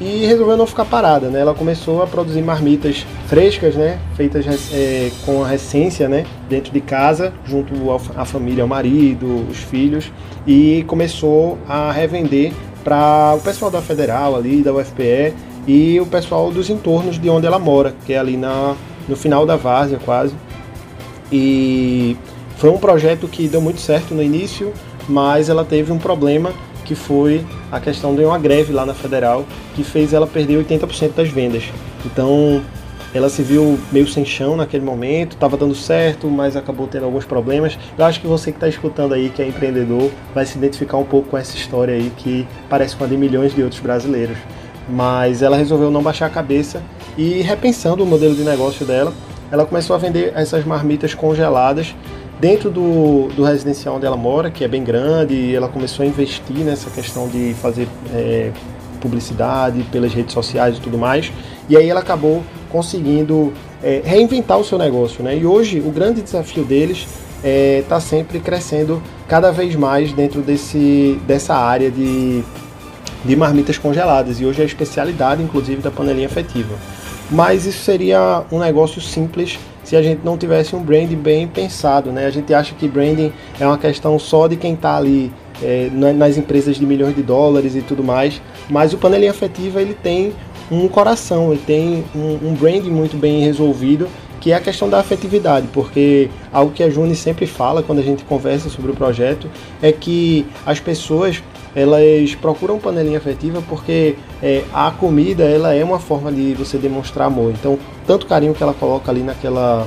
e resolveu não ficar parada, né? Ela começou a produzir marmitas frescas, né? Feitas é, com a essência, né? Dentro de casa, junto à família, ao marido, os filhos, e começou a revender para o pessoal da Federal ali, da UFPE, e o pessoal dos entornos de onde ela mora, que é ali na, no final da várzea quase. E foi um projeto que deu muito certo no início, mas ela teve um problema que foi a questão de uma greve lá na Federal, que fez ela perder 80% das vendas. Então, ela se viu meio sem chão naquele momento, estava dando certo, mas acabou tendo alguns problemas. Eu acho que você que está escutando aí, que é empreendedor, vai se identificar um pouco com essa história aí que parece com a de milhões de outros brasileiros mas ela resolveu não baixar a cabeça e repensando o modelo de negócio dela, ela começou a vender essas marmitas congeladas dentro do, do residencial onde ela mora, que é bem grande, e ela começou a investir nessa questão de fazer é, publicidade pelas redes sociais e tudo mais, e aí ela acabou conseguindo é, reinventar o seu negócio, né? E hoje o grande desafio deles está é, tá sempre crescendo cada vez mais dentro desse, dessa área de de marmitas congeladas e hoje é a especialidade, inclusive, da panelinha afetiva. Mas isso seria um negócio simples se a gente não tivesse um branding bem pensado, né? A gente acha que branding é uma questão só de quem está ali é, nas empresas de milhões de dólares e tudo mais, mas o panelinha afetiva ele tem um coração, ele tem um, um branding muito bem resolvido que é a questão da afetividade, porque algo que a Juni sempre fala quando a gente conversa sobre o projeto é que as pessoas elas procuram panelinha afetiva porque é, a comida ela é uma forma de você demonstrar amor. Então, tanto carinho que ela coloca ali naquela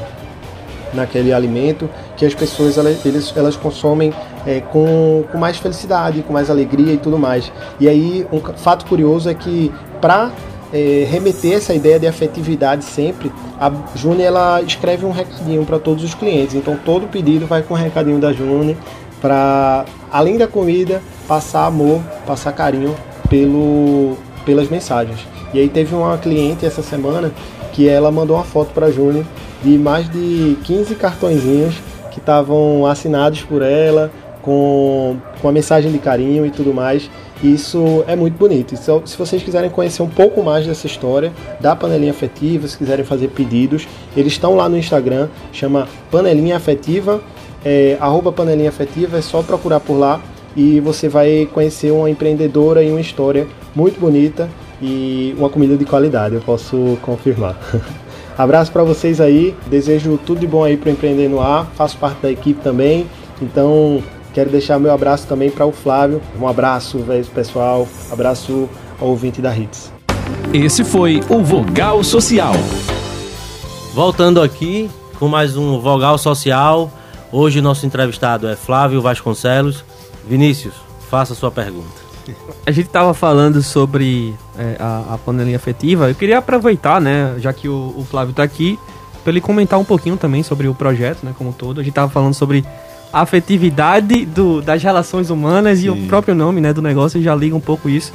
naquele alimento que as pessoas elas, eles, elas consomem é, com, com mais felicidade, com mais alegria e tudo mais. E aí, um fato curioso é que para é, remeter essa ideia de afetividade sempre, a Juni ela escreve um recadinho para todos os clientes. Então todo pedido vai com um recadinho da Juni para além da comida passar amor, passar carinho pelo, pelas mensagens. E aí teve uma cliente essa semana que ela mandou uma foto para Júnior de mais de 15 cartõezinhos que estavam assinados por ela, com, com a mensagem de carinho e tudo mais. Isso é muito bonito. Então, se vocês quiserem conhecer um pouco mais dessa história da panelinha afetiva, se quiserem fazer pedidos, eles estão lá no Instagram, chama Panelinha Afetiva, é, arroba Panelinha Afetiva, é só procurar por lá e você vai conhecer uma empreendedora e uma história muito bonita e uma comida de qualidade, eu posso confirmar. Abraço para vocês aí, desejo tudo de bom aí para Empreender no Ar, faço parte da equipe também, então quero deixar meu abraço também para o Flávio. Um abraço, pessoal, abraço ao ouvinte da Hits. Esse foi o Vogal Social. Voltando aqui com mais um Vogal Social. Hoje nosso entrevistado é Flávio Vasconcelos, Vinícius, faça sua pergunta. A gente estava falando sobre é, a, a, panelinha afetiva. Eu queria aproveitar, né, já que o, o Flávio está aqui, para ele comentar um pouquinho também sobre o projeto, né, como um todo. A gente estava falando sobre a afetividade do, das relações humanas Sim. e o próprio nome, né, do negócio já liga um pouco isso.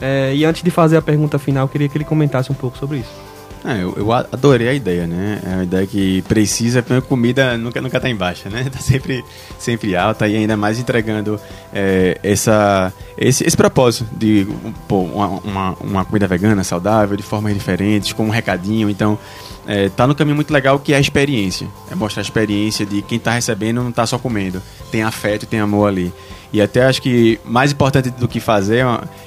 É, e antes de fazer a pergunta final, eu queria que ele comentasse um pouco sobre isso. É, eu, eu adorei a ideia, né? É uma ideia que precisa, a comida nunca, nunca tá em baixa, né? Tá sempre, sempre alta e ainda mais entregando é, essa, esse, esse propósito de pô, uma, uma, uma, comida vegana, saudável, de formas diferentes, com um recadinho. Então, é, tá no caminho muito legal que é a experiência. É mostrar a experiência de quem tá recebendo não tá só comendo. Tem afeto tem amor ali. E até acho que mais importante do que fazer,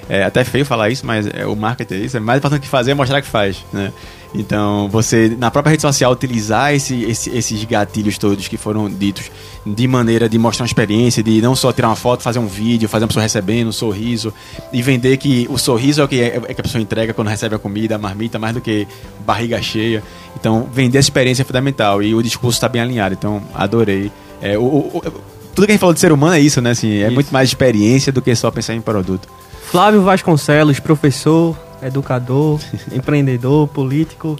é até feio falar isso, mas é, o marketing é isso, é mais importante do que fazer é mostrar que faz, né? Então, você, na própria rede social, utilizar esse, esse, esses gatilhos todos que foram ditos de maneira de mostrar uma experiência, de não só tirar uma foto, fazer um vídeo, fazer uma pessoa recebendo um sorriso, e vender que o sorriso é o que, é, é que a pessoa entrega quando recebe a comida, a marmita, mais do que barriga cheia. Então, vender a experiência é fundamental e o discurso está bem alinhado. Então, adorei. É, o, o, tudo que a gente falou de ser humano é isso, né? Assim, é isso. muito mais experiência do que só pensar em produto. Flávio Vasconcelos, professor, educador, empreendedor, político,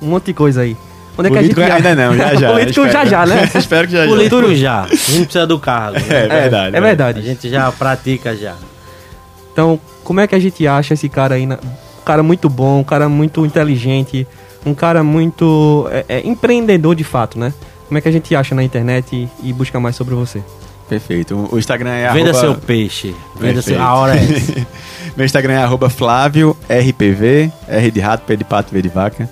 um monte de coisa aí. Onde é que a gente ainda não, já já. político espero. já já, né? espero que já já. Político já. A gente precisa do cargo. Né? É, verdade. É, é verdade. A gente já pratica já. Então, como é que a gente acha esse cara aí? Um cara muito bom, um cara muito inteligente, um cara muito é, é, empreendedor de fato, né? Como é que a gente acha na internet e, e busca mais sobre você? Perfeito. O Instagram é Venda arroba... seu peixe. Venda seu... A hora é essa. Meu Instagram é arroba Flávio RPV, R de rato, P de pato, V de vaca.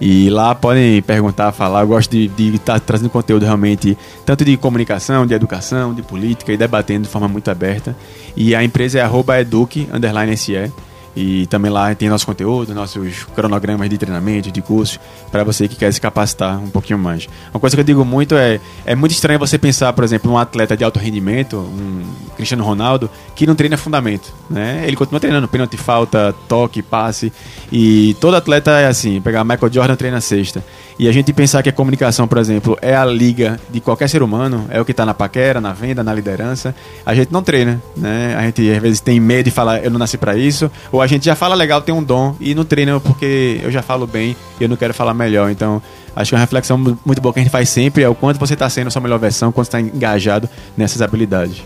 E lá podem perguntar, falar. Eu gosto de estar tá trazendo conteúdo realmente, tanto de comunicação, de educação, de política e debatendo de forma muito aberta. E a empresa é arroba eduque, underline SE. E também lá tem nosso conteúdo, nossos cronogramas de treinamento, de curso, para você que quer se capacitar um pouquinho mais. Uma coisa que eu digo muito é: é muito estranho você pensar, por exemplo, um atleta de alto rendimento, um Cristiano Ronaldo, que não treina fundamento. Né? Ele continua treinando pênalti, falta, toque, passe. E todo atleta é assim: pegar Michael Jordan treina sexta. E a gente pensar que a comunicação, por exemplo, é a liga de qualquer ser humano, é o que está na paquera, na venda, na liderança, a gente não treina. Né? A gente às vezes tem medo de falar: eu não nasci para isso, ou a gente já fala legal, tem um dom, e não treina porque eu já falo bem e eu não quero falar melhor. Então, acho que é uma reflexão muito boa que a gente faz sempre é o quanto você está sendo a sua melhor versão, quanto está engajado nessas habilidades.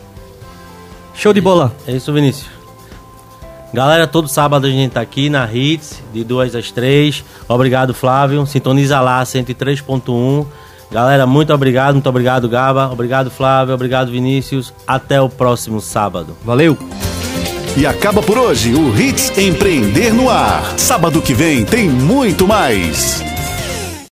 Show de bola. É isso, Vinícius. Galera, todo sábado a gente tá aqui na Hits, de 2 às 3. Obrigado, Flávio. Sintoniza lá, 103.1. Galera, muito obrigado, muito obrigado, Gaba. Obrigado, Flávio. Obrigado, Vinícius. Até o próximo sábado. Valeu! E acaba por hoje o Hits Empreender no Ar. Sábado que vem tem muito mais.